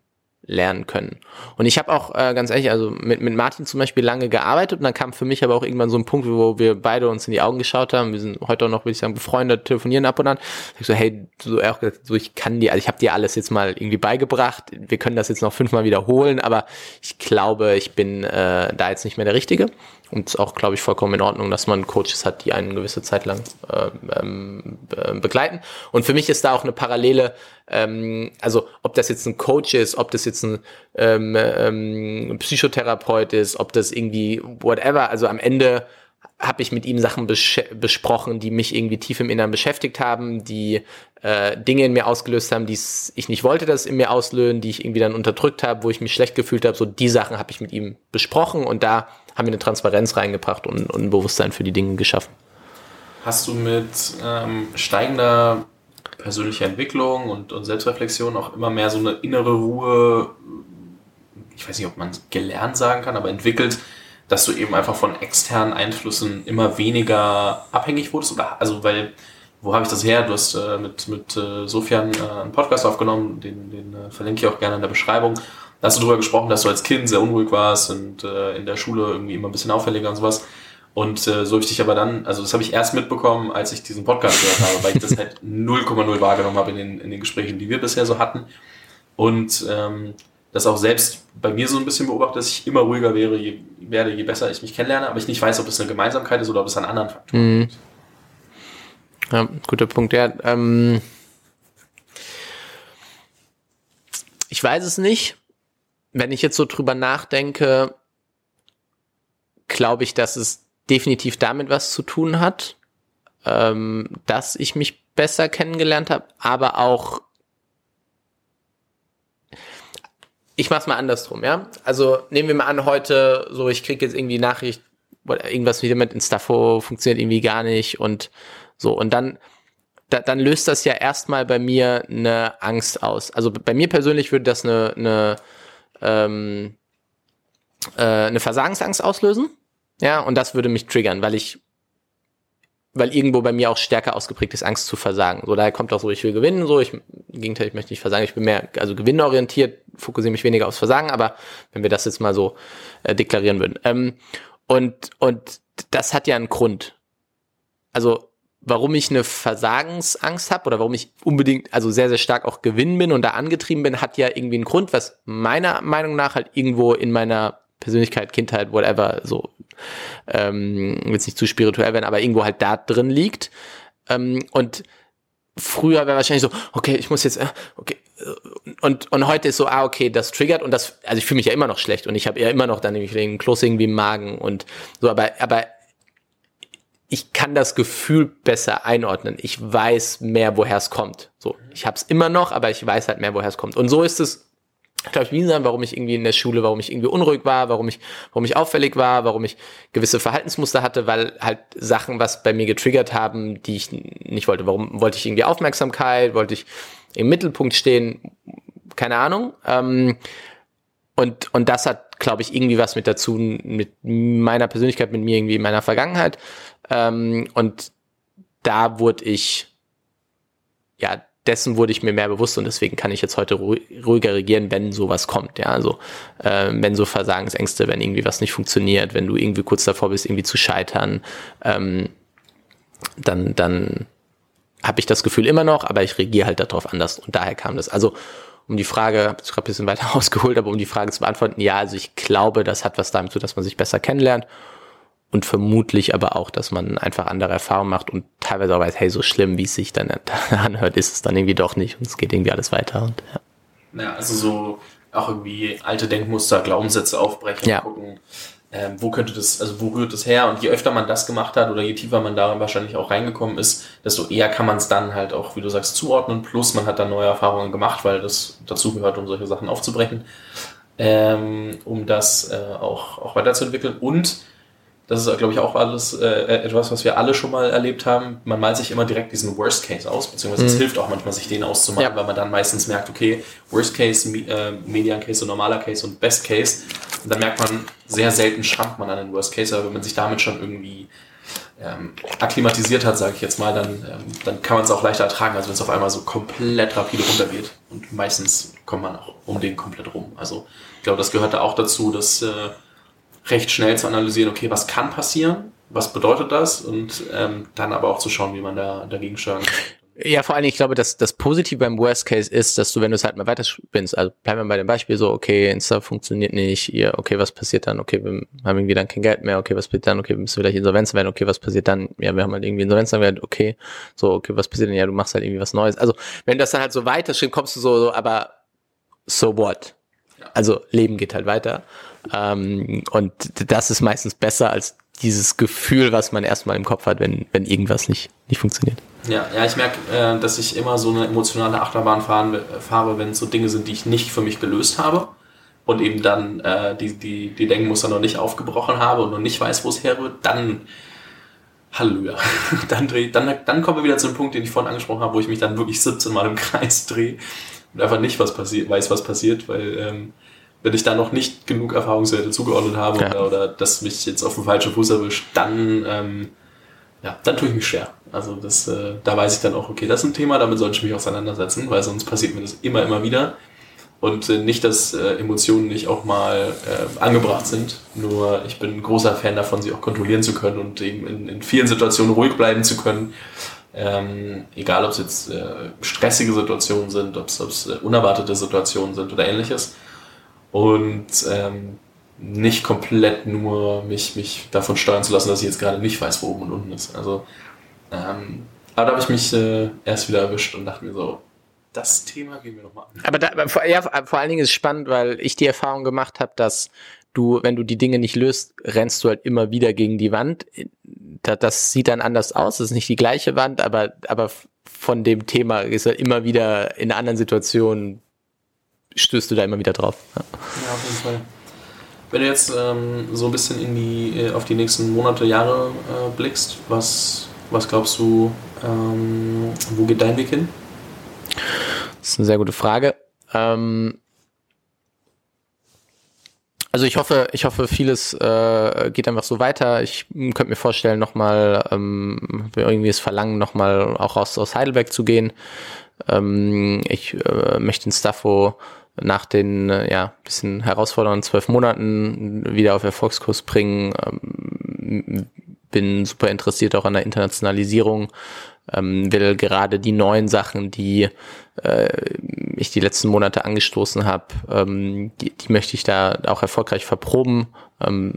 Speaker 2: lernen können. Und ich habe auch äh, ganz ehrlich, also mit, mit Martin zum Beispiel lange gearbeitet und dann kam für mich aber auch irgendwann so ein Punkt, wo wir beide uns in die Augen geschaut haben. Wir sind heute auch noch, würde ich sagen, befreundet, telefonieren ab und an. Ich so, hey, so, auch gesagt, so ich kann dir, also ich habe dir alles jetzt mal irgendwie beigebracht. Wir können das jetzt noch fünfmal wiederholen, aber ich glaube, ich bin äh, da jetzt nicht mehr der Richtige. Und ist auch, glaube ich, vollkommen in Ordnung, dass man Coaches hat, die einen gewisse Zeit lang äh, ähm, äh, begleiten. Und für mich ist da auch eine Parallele, ähm, also ob das jetzt ein Coach ist, ob das jetzt ein ähm, ähm, Psychotherapeut ist, ob das irgendwie whatever, also am Ende habe ich mit ihm Sachen bes besprochen, die mich irgendwie tief im Inneren beschäftigt haben, die äh, Dinge in mir ausgelöst haben, die ich nicht wollte, dass in mir auslösen, die ich irgendwie dann unterdrückt habe, wo ich mich schlecht gefühlt habe. So die Sachen habe ich mit ihm besprochen und da haben wir eine Transparenz reingebracht und, und ein Bewusstsein für die Dinge geschaffen.
Speaker 1: Hast du mit ähm, steigender persönlicher Entwicklung und, und Selbstreflexion auch immer mehr so eine innere Ruhe, ich weiß nicht, ob man gelernt sagen kann, aber entwickelt, dass du eben einfach von externen Einflüssen immer weniger abhängig wurdest? Oder, also, weil, wo habe ich das her? Du hast äh, mit, mit äh, Sofian äh, einen Podcast aufgenommen, den, den äh, verlinke ich auch gerne in der Beschreibung. Da hast du darüber gesprochen, dass du als Kind sehr unruhig warst und äh, in der Schule irgendwie immer ein bisschen auffälliger und sowas. Und äh, so habe ich dich aber dann, also das habe ich erst mitbekommen, als ich diesen Podcast gehört habe, weil ich das halt 0,0 wahrgenommen habe in den, in den Gesprächen, die wir bisher so hatten. Und ähm, das auch selbst bei mir so ein bisschen beobachtet, dass ich immer ruhiger wäre, je, werde, je besser ich mich kennenlerne, aber ich nicht weiß, ob das eine Gemeinsamkeit ist oder ob es an anderen Faktoren mhm.
Speaker 2: Ja, guter Punkt. Ja, ähm, ich weiß es nicht wenn ich jetzt so drüber nachdenke, glaube ich, dass es definitiv damit was zu tun hat, ähm, dass ich mich besser kennengelernt habe, aber auch ich mach's mal andersrum, ja. Also nehmen wir mal an, heute so, ich krieg jetzt irgendwie Nachricht, irgendwas wieder mit Instafo funktioniert irgendwie gar nicht und so und dann da, dann löst das ja erstmal bei mir eine Angst aus. Also bei mir persönlich würde das eine, eine ähm, äh, eine Versagensangst auslösen. Ja, und das würde mich triggern, weil ich, weil irgendwo bei mir auch stärker ausgeprägt ist, Angst zu versagen. So, daher kommt auch so, ich will gewinnen, so, ich, im Gegenteil, ich möchte nicht versagen, ich bin mehr, also gewinnorientiert, fokussiere mich weniger aufs Versagen, aber wenn wir das jetzt mal so äh, deklarieren würden. Ähm, und, und das hat ja einen Grund. Also, warum ich eine Versagensangst habe oder warum ich unbedingt, also sehr, sehr stark auch gewinnen bin und da angetrieben bin, hat ja irgendwie einen Grund, was meiner Meinung nach halt irgendwo in meiner Persönlichkeit, Kindheit, whatever, so, ähm, jetzt nicht zu spirituell werden, aber irgendwo halt da drin liegt. Ähm, und früher wäre wahrscheinlich so, okay, ich muss jetzt, äh, okay, und, und heute ist so, ah, okay, das triggert und das, also ich fühle mich ja immer noch schlecht und ich habe ja immer noch dann nämlich den Kloß irgendwie im Magen und so, aber, aber ich kann das Gefühl besser einordnen. Ich weiß mehr, woher es kommt. So, ich habe es immer noch, aber ich weiß halt mehr, woher es kommt. Und so ist es, glaube ich, wie warum ich irgendwie in der Schule, warum ich irgendwie unruhig war, warum ich, warum ich auffällig war, warum ich gewisse Verhaltensmuster hatte, weil halt Sachen, was bei mir getriggert haben, die ich nicht wollte. Warum wollte ich irgendwie Aufmerksamkeit? Wollte ich im Mittelpunkt stehen? Keine Ahnung. Ähm, und, und das hat, glaube ich, irgendwie was mit dazu, mit meiner Persönlichkeit, mit mir irgendwie in meiner Vergangenheit. Ähm, und da wurde ich, ja, dessen wurde ich mir mehr bewusst und deswegen kann ich jetzt heute ruhiger regieren, wenn sowas kommt. Ja, also äh, wenn so Versagensängste, wenn irgendwie was nicht funktioniert, wenn du irgendwie kurz davor bist, irgendwie zu scheitern, ähm, dann, dann habe ich das Gefühl immer noch, aber ich reagiere halt darauf anders und daher kam das. Also um die Frage, habe ich gerade ein bisschen weiter ausgeholt, aber um die Frage zu beantworten, ja, also ich glaube, das hat was damit zu, dass man sich besser kennenlernt und vermutlich aber auch, dass man einfach andere Erfahrungen macht und teilweise auch weiß, hey, so schlimm, wie es sich dann anhört, ist es dann irgendwie doch nicht und es geht irgendwie alles weiter. Und,
Speaker 1: ja. ja, also so auch irgendwie alte Denkmuster, Glaubenssätze aufbrechen, ja. gucken, ähm, wo könnte das, also wo rührt das her? Und je öfter man das gemacht hat oder je tiefer man da wahrscheinlich auch reingekommen ist, desto eher kann man es dann halt auch, wie du sagst, zuordnen. Plus man hat dann neue Erfahrungen gemacht, weil das dazu gehört, um solche Sachen aufzubrechen, ähm, um das äh, auch, auch weiterzuentwickeln. Und das ist, glaube ich, auch alles äh, etwas, was wir alle schon mal erlebt haben. Man malt sich immer direkt diesen Worst Case aus, beziehungsweise mhm. es hilft auch manchmal, sich den auszumalen, ja. weil man dann meistens merkt, okay, Worst Case, äh, Median Case und normaler Case und Best Case. Und dann merkt man, sehr selten schrammt man an den Worst Case, aber wenn man sich damit schon irgendwie ähm, akklimatisiert hat, sage ich jetzt mal, dann, ähm, dann kann man es auch leichter ertragen, als wenn es auf einmal so komplett rapide runtergeht. Und meistens kommt man auch um den komplett rum. Also ich glaube, das gehört da auch dazu, dass äh, recht schnell zu analysieren, okay, was kann passieren, was bedeutet das und ähm, dann aber auch zu schauen, wie man da dagegen steuern kann.
Speaker 2: Ja, vor allem, ich glaube, dass das Positive beim Worst Case ist, dass du, wenn du es halt mal weiter spinnst, also bleiben wir bei dem Beispiel so, okay, Insta funktioniert nicht, ja, okay, was passiert dann? Okay, wir haben irgendwie dann kein Geld mehr, okay, was passiert dann? Okay, wir müssen vielleicht Insolvenz werden, okay, was passiert dann? Ja, wir haben halt irgendwie Insolvenz werden, okay, so, okay, was passiert denn? Ja, du machst halt irgendwie was Neues. Also, wenn das dann halt so weiter steht, kommst du so, so aber so what? Also, Leben geht halt weiter. Ähm, und das ist meistens besser als dieses Gefühl, was man erstmal im Kopf hat, wenn, wenn irgendwas nicht, nicht funktioniert.
Speaker 1: Ja, ja, ich merke, äh, dass ich immer so eine emotionale Achterbahn fahren, fahre, wenn es so Dinge sind, die ich nicht für mich gelöst habe und eben dann äh, die, die, die Denkmuster noch nicht aufgebrochen habe und noch nicht weiß, wo es herrührt, dann Halleluja. Dann, dreh, dann, dann kommen wir wieder zu dem Punkt, den ich vorhin angesprochen habe, wo ich mich dann wirklich 17 Mal im Kreis drehe und einfach nicht was passiert, weiß, was passiert, weil ähm, wenn ich da noch nicht genug Erfahrungswerte zugeordnet habe ja. oder, oder das mich jetzt auf den falschen Fuß erwischt, dann, ähm, ja, dann tue ich mich schwer. Also das, äh, da weiß ich dann auch, okay, das ist ein Thema, damit sollte ich mich auseinandersetzen, weil sonst passiert mir das immer, immer wieder. Und äh, nicht, dass äh, Emotionen nicht auch mal äh, angebracht sind, nur ich bin ein großer Fan davon, sie auch kontrollieren zu können und eben in, in vielen Situationen ruhig bleiben zu können. Ähm, egal, ob es jetzt äh, stressige Situationen sind, ob es äh, unerwartete Situationen sind oder ähnliches und ähm, nicht komplett nur mich, mich davon steuern zu lassen, dass ich jetzt gerade nicht weiß, wo oben und unten ist. Also, ähm, aber da habe ich mich äh, erst wieder erwischt und dachte mir so, das Thema gehen wir nochmal an.
Speaker 2: Aber, da, aber ja, vor allen Dingen ist es spannend, weil ich die Erfahrung gemacht habe, dass du, wenn du die Dinge nicht löst, rennst du halt immer wieder gegen die Wand. Das, das sieht dann anders aus, das ist nicht die gleiche Wand, aber, aber von dem Thema ist er immer wieder in anderen Situationen stößt du da immer wieder drauf. Ja,
Speaker 1: ja auf jeden Fall. Wenn du jetzt ähm, so ein bisschen in die, äh, auf die nächsten Monate, Jahre äh, blickst, was, was glaubst du, ähm, wo geht dein Weg hin?
Speaker 2: Das ist eine sehr gute Frage. Ähm, also ich hoffe, ich hoffe, vieles äh, geht einfach so weiter. Ich könnte mir vorstellen, nochmal ähm, irgendwie das Verlangen, nochmal auch raus aus Heidelberg zu gehen. Ähm, ich äh, möchte in Staffo nach den äh, ja bisschen herausfordernden zwölf Monaten wieder auf Erfolgskurs bringen. Ähm, bin super interessiert auch an der Internationalisierung. Ähm, will gerade die neuen Sachen, die äh, ich die letzten Monate angestoßen habe, ähm, die, möchte ich da auch erfolgreich verproben,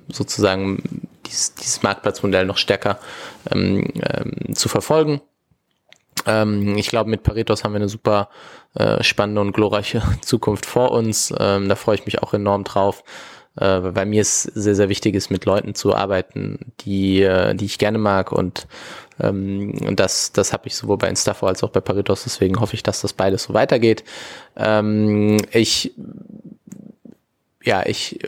Speaker 2: sozusagen dieses, Marktplatzmodell noch stärker zu verfolgen Ähm, ich glaube, mit Paretos haben wir eine super äh, spannende und glorreiche Zukunft vor uns. Ähm, da freue ich mich auch enorm drauf. Äh, bei mir ist sehr, sehr wichtig ist, mit Leuten zu arbeiten, die, äh, die ich gerne mag und ähm, das, das habe ich sowohl bei Instafo als auch bei Paritos, deswegen hoffe ich, dass das beides so weitergeht. Ähm, ich, ja, ich,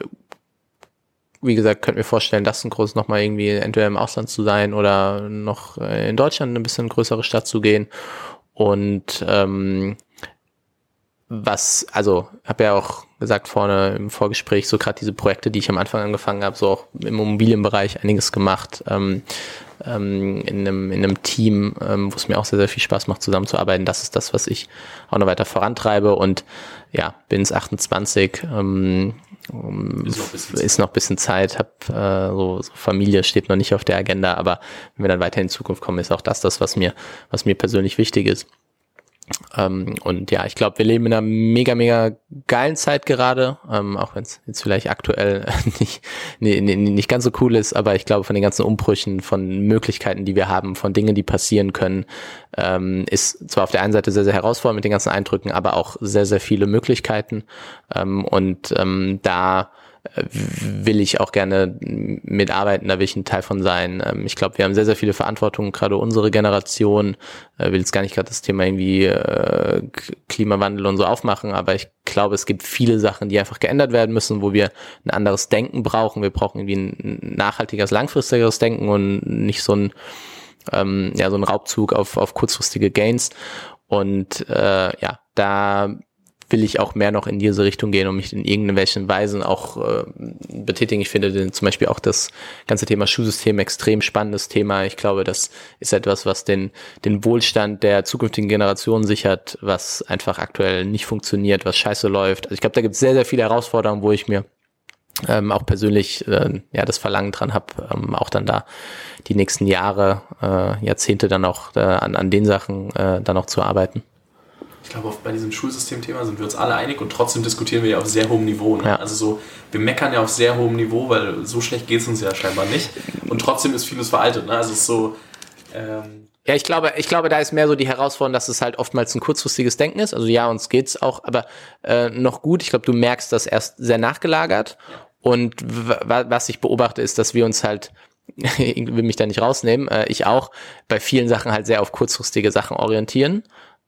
Speaker 2: wie gesagt, könnte mir vorstellen, das ein groß nochmal irgendwie entweder im Ausland zu sein oder noch in Deutschland ein bisschen größere Stadt zu gehen. Und ähm, was, also habe ja auch gesagt vorne im Vorgespräch, so gerade diese Projekte, die ich am Anfang angefangen habe, so auch im Immobilienbereich einiges gemacht, ähm, ähm, in, einem, in einem Team, ähm, wo es mir auch sehr, sehr viel Spaß macht, zusammenzuarbeiten. Das ist das, was ich auch noch weiter vorantreibe und ja, bin es 28, ähm, ist noch, bisschen ist noch ein bisschen Zeit, hab äh, so, so Familie steht noch nicht auf der Agenda, aber wenn wir dann weiter in Zukunft kommen, ist auch das das, was mir, was mir persönlich wichtig ist. Ähm, und ja, ich glaube, wir leben in einer mega, mega geilen Zeit gerade, ähm, auch wenn es jetzt vielleicht aktuell nicht, nee, nee, nicht ganz so cool ist, aber ich glaube, von den ganzen Umbrüchen, von Möglichkeiten, die wir haben, von Dingen, die passieren können, ähm, ist zwar auf der einen Seite sehr, sehr herausfordernd mit den ganzen Eindrücken, aber auch sehr, sehr viele Möglichkeiten. Ähm, und ähm, da will ich auch gerne mitarbeiten, da will ich ein Teil von sein. Ähm, ich glaube, wir haben sehr, sehr viele Verantwortungen, gerade unsere Generation, äh, will jetzt gar nicht gerade das Thema irgendwie äh, Klimawandel und so aufmachen, aber ich glaube, es gibt viele Sachen, die einfach geändert werden müssen, wo wir ein anderes Denken brauchen. Wir brauchen irgendwie ein nachhaltiges, langfristigeres Denken und nicht so ein ähm, ja so ein Raubzug auf, auf kurzfristige Gains. Und äh, ja, da will ich auch mehr noch in diese Richtung gehen und mich in irgendwelchen Weisen auch äh, betätigen. Ich finde den, zum Beispiel auch das ganze Thema Schulsystem extrem spannendes Thema. Ich glaube, das ist etwas, was den, den Wohlstand der zukünftigen Generation sichert, was einfach aktuell nicht funktioniert, was scheiße läuft. Also ich glaube, da gibt es sehr, sehr viele Herausforderungen, wo ich mir ähm, auch persönlich äh, ja das Verlangen dran habe, ähm, auch dann da die nächsten Jahre, äh, Jahrzehnte dann auch äh, an, an den Sachen äh, dann auch zu arbeiten
Speaker 1: ich glaube, bei diesem Schulsystemthema sind wir uns alle einig und trotzdem diskutieren wir ja auf sehr hohem Niveau. Ne? Ja. Also so, wir meckern ja auf sehr hohem Niveau, weil so schlecht geht es uns ja scheinbar nicht. Und trotzdem ist vieles veraltet. Ne? Also es ist so.
Speaker 2: Ähm ja, ich glaube, ich glaube, da ist mehr so die Herausforderung, dass es halt oftmals ein kurzfristiges Denken ist. Also ja, uns geht's auch, aber äh, noch gut. Ich glaube, du merkst das erst sehr nachgelagert. Und was ich beobachte, ist, dass wir uns halt ich will mich da nicht rausnehmen, äh, ich auch bei vielen Sachen halt sehr auf kurzfristige Sachen orientieren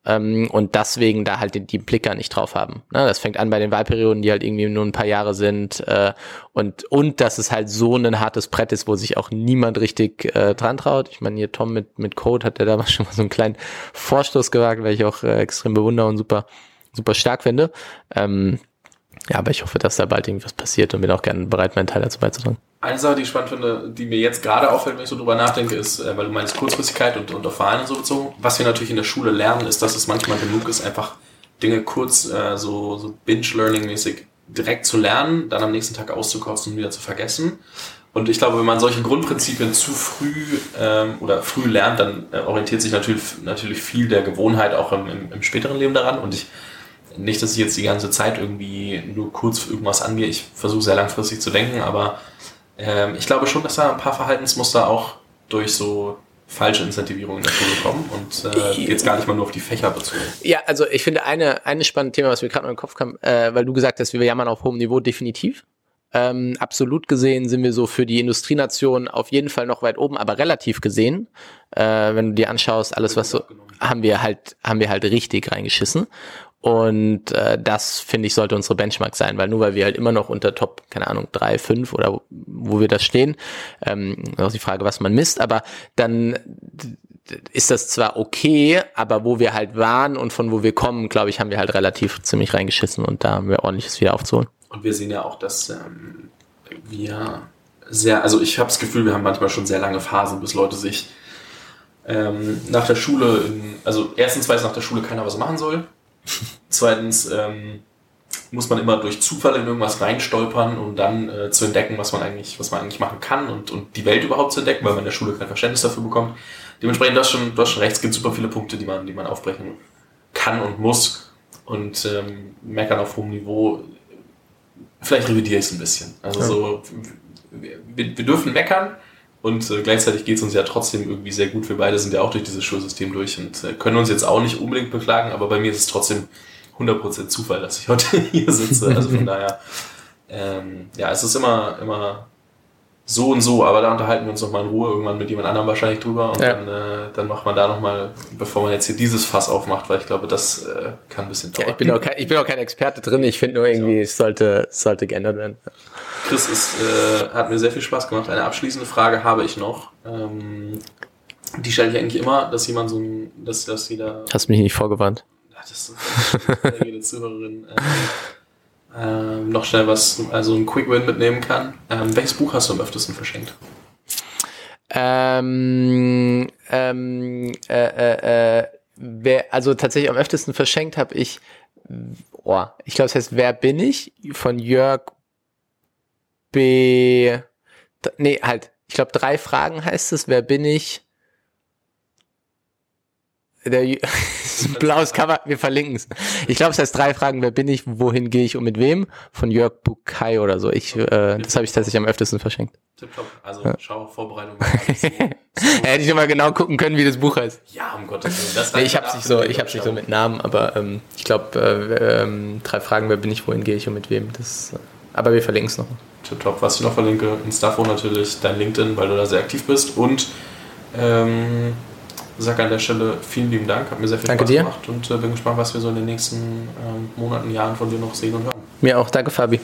Speaker 2: ähm, und deswegen da halt die, die Blicker nicht drauf haben. Ne? Das fängt an bei den Wahlperioden, die halt irgendwie nur ein paar Jahre sind äh, und und dass es halt so ein hartes Brett ist, wo sich auch niemand richtig äh, dran traut. Ich meine, hier Tom mit mit Code hat der damals schon mal so einen kleinen Vorstoß gewagt, weil ich auch äh, extrem bewundere und super super stark finde. Ähm, ja, aber ich hoffe, dass da bald irgendwas passiert und bin auch gerne bereit, meinen Teil dazu beizutragen.
Speaker 1: Eine Sache, die ich spannend finde, die mir jetzt gerade auffällt, wenn ich so drüber nachdenke, ist, äh, weil du meinst Kurzfristigkeit und, und auf Vereine so bezogen. Was wir natürlich in der Schule lernen, ist, dass es manchmal genug ist, einfach Dinge kurz äh, so, so Binge-Learning-mäßig direkt zu lernen, dann am nächsten Tag auszukotzen und wieder zu vergessen. Und ich glaube, wenn man solche Grundprinzipien zu früh ähm, oder früh lernt, dann äh, orientiert sich natürlich, natürlich viel der Gewohnheit auch im, im, im späteren Leben daran. Und ich nicht, dass ich jetzt die ganze Zeit irgendwie nur kurz irgendwas angehe. Ich versuche sehr langfristig zu denken, aber ähm, ich glaube schon, dass da ein paar Verhaltensmuster auch durch so falsche Incentivierung in der Schule kommen und äh, jetzt gar nicht mal nur auf die Fächer bezogen.
Speaker 2: Ja, also ich finde eine, eine spannende Thema, was mir gerade noch in den Kopf kam, äh, weil du gesagt hast, wir jammern auf hohem Niveau definitiv. Ähm, absolut gesehen sind wir so für die Industrienation auf jeden Fall noch weit oben, aber relativ gesehen, äh, wenn du dir anschaust, alles was so, haben wir halt, haben wir halt richtig reingeschissen. Und äh, das, finde ich, sollte unsere Benchmark sein, weil nur weil wir halt immer noch unter Top, keine Ahnung, drei, fünf oder wo, wir da stehen, ähm, auch die Frage, was man misst, aber dann ist das zwar okay, aber wo wir halt waren und von wo wir kommen, glaube ich, haben wir halt relativ ziemlich reingeschissen und da haben wir ordentliches wieder aufzuholen.
Speaker 1: Und wir sehen ja auch, dass ähm, wir sehr, also ich habe das Gefühl, wir haben manchmal schon sehr lange Phasen, bis Leute sich ähm, nach der Schule, in, also erstens weiß nach der Schule keiner, was er machen soll. Zweitens ähm, muss man immer durch Zufall in irgendwas reinstolpern, um dann äh, zu entdecken, was man eigentlich, was man eigentlich machen kann und, und die Welt überhaupt zu entdecken, weil man in der Schule kein Verständnis dafür bekommt. Dementsprechend, du hast schon, du hast schon recht, es gibt super viele Punkte, die man, die man aufbrechen kann und muss. Und ähm, meckern auf hohem Niveau, vielleicht revidiere ich es ein bisschen. Also so, wir, wir dürfen meckern, Und äh, gleichzeitig geht es uns ja trotzdem irgendwie sehr gut. Wir beide sind ja auch durch dieses Schulsystem durch und äh, können uns jetzt auch nicht unbedingt beklagen, aber bei mir ist es trotzdem 100% Zufall, dass ich heute hier sitze. Also von daher, ähm, ja, es ist immer, immer so und so, aber da unterhalten wir uns noch mal in Ruhe irgendwann mit jemand anderem wahrscheinlich drüber und ja. dann, äh, dann macht man da noch mal, bevor man jetzt hier dieses Fass aufmacht, weil ich glaube, das äh, kann ein bisschen
Speaker 2: dauern. Ja, ich, bin auch kein, ich bin auch kein Experte drin, ich finde nur irgendwie, es sollte, es sollte geändert werden.
Speaker 1: Chris, es äh, hat mir sehr viel Spaß gemacht. Eine abschließende Frage habe ich noch. Ähm, die stelle ich eigentlich immer, dass jemand so ein, dass, dass jeder...
Speaker 2: Hast mich nicht vorgewandt.
Speaker 1: Das ist jede Zuhörerin... Ähm, ähm, noch schnell was, also ein Quick Win mitnehmen kann. Ähm, welches Buch hast du am öftesten verschenkt?
Speaker 2: Ähm, ähm, äh, äh, äh, wer, also tatsächlich am öftesten verschenkt habe ich, oh, ich glaube, es heißt Wer bin ich? von Jörg B. Nee, halt. Ich glaube, drei Fragen heißt es. Wer bin ich? Der blaues Cover, wir verlinken es. Ich glaube, es heißt drei Fragen, wer bin ich, wohin gehe ich und mit wem? Von Jörg Bukai oder so. Ich, äh, das habe ich tatsächlich am öftesten verschenkt.
Speaker 1: Tipptopp. Also schau, Vorbereitung.
Speaker 2: so, so Hätte ich mal genau gucken können, wie das Buch heißt.
Speaker 1: Ja, um Gottes Willen. Das
Speaker 2: nee, ich habe nicht so, ich nicht so mit Namen, aber ähm, ich glaube, äh, ähm, drei Fragen, wer bin ich, wohin gehe ich und mit wem. Das, äh, aber wir verlinken es noch.
Speaker 1: Tipptopp. Was ich noch verlinke, Instafo natürlich, dein LinkedIn, weil du da sehr aktiv bist und ähm, sage an der Stelle vielen lieben Dank, hat mir sehr viel
Speaker 2: danke Spaß dir.
Speaker 1: gemacht und äh, bin gespannt, was wir so in den nächsten ähm, Monaten, Jahren von dir noch sehen und hören.
Speaker 2: Mir auch, danke Fabi.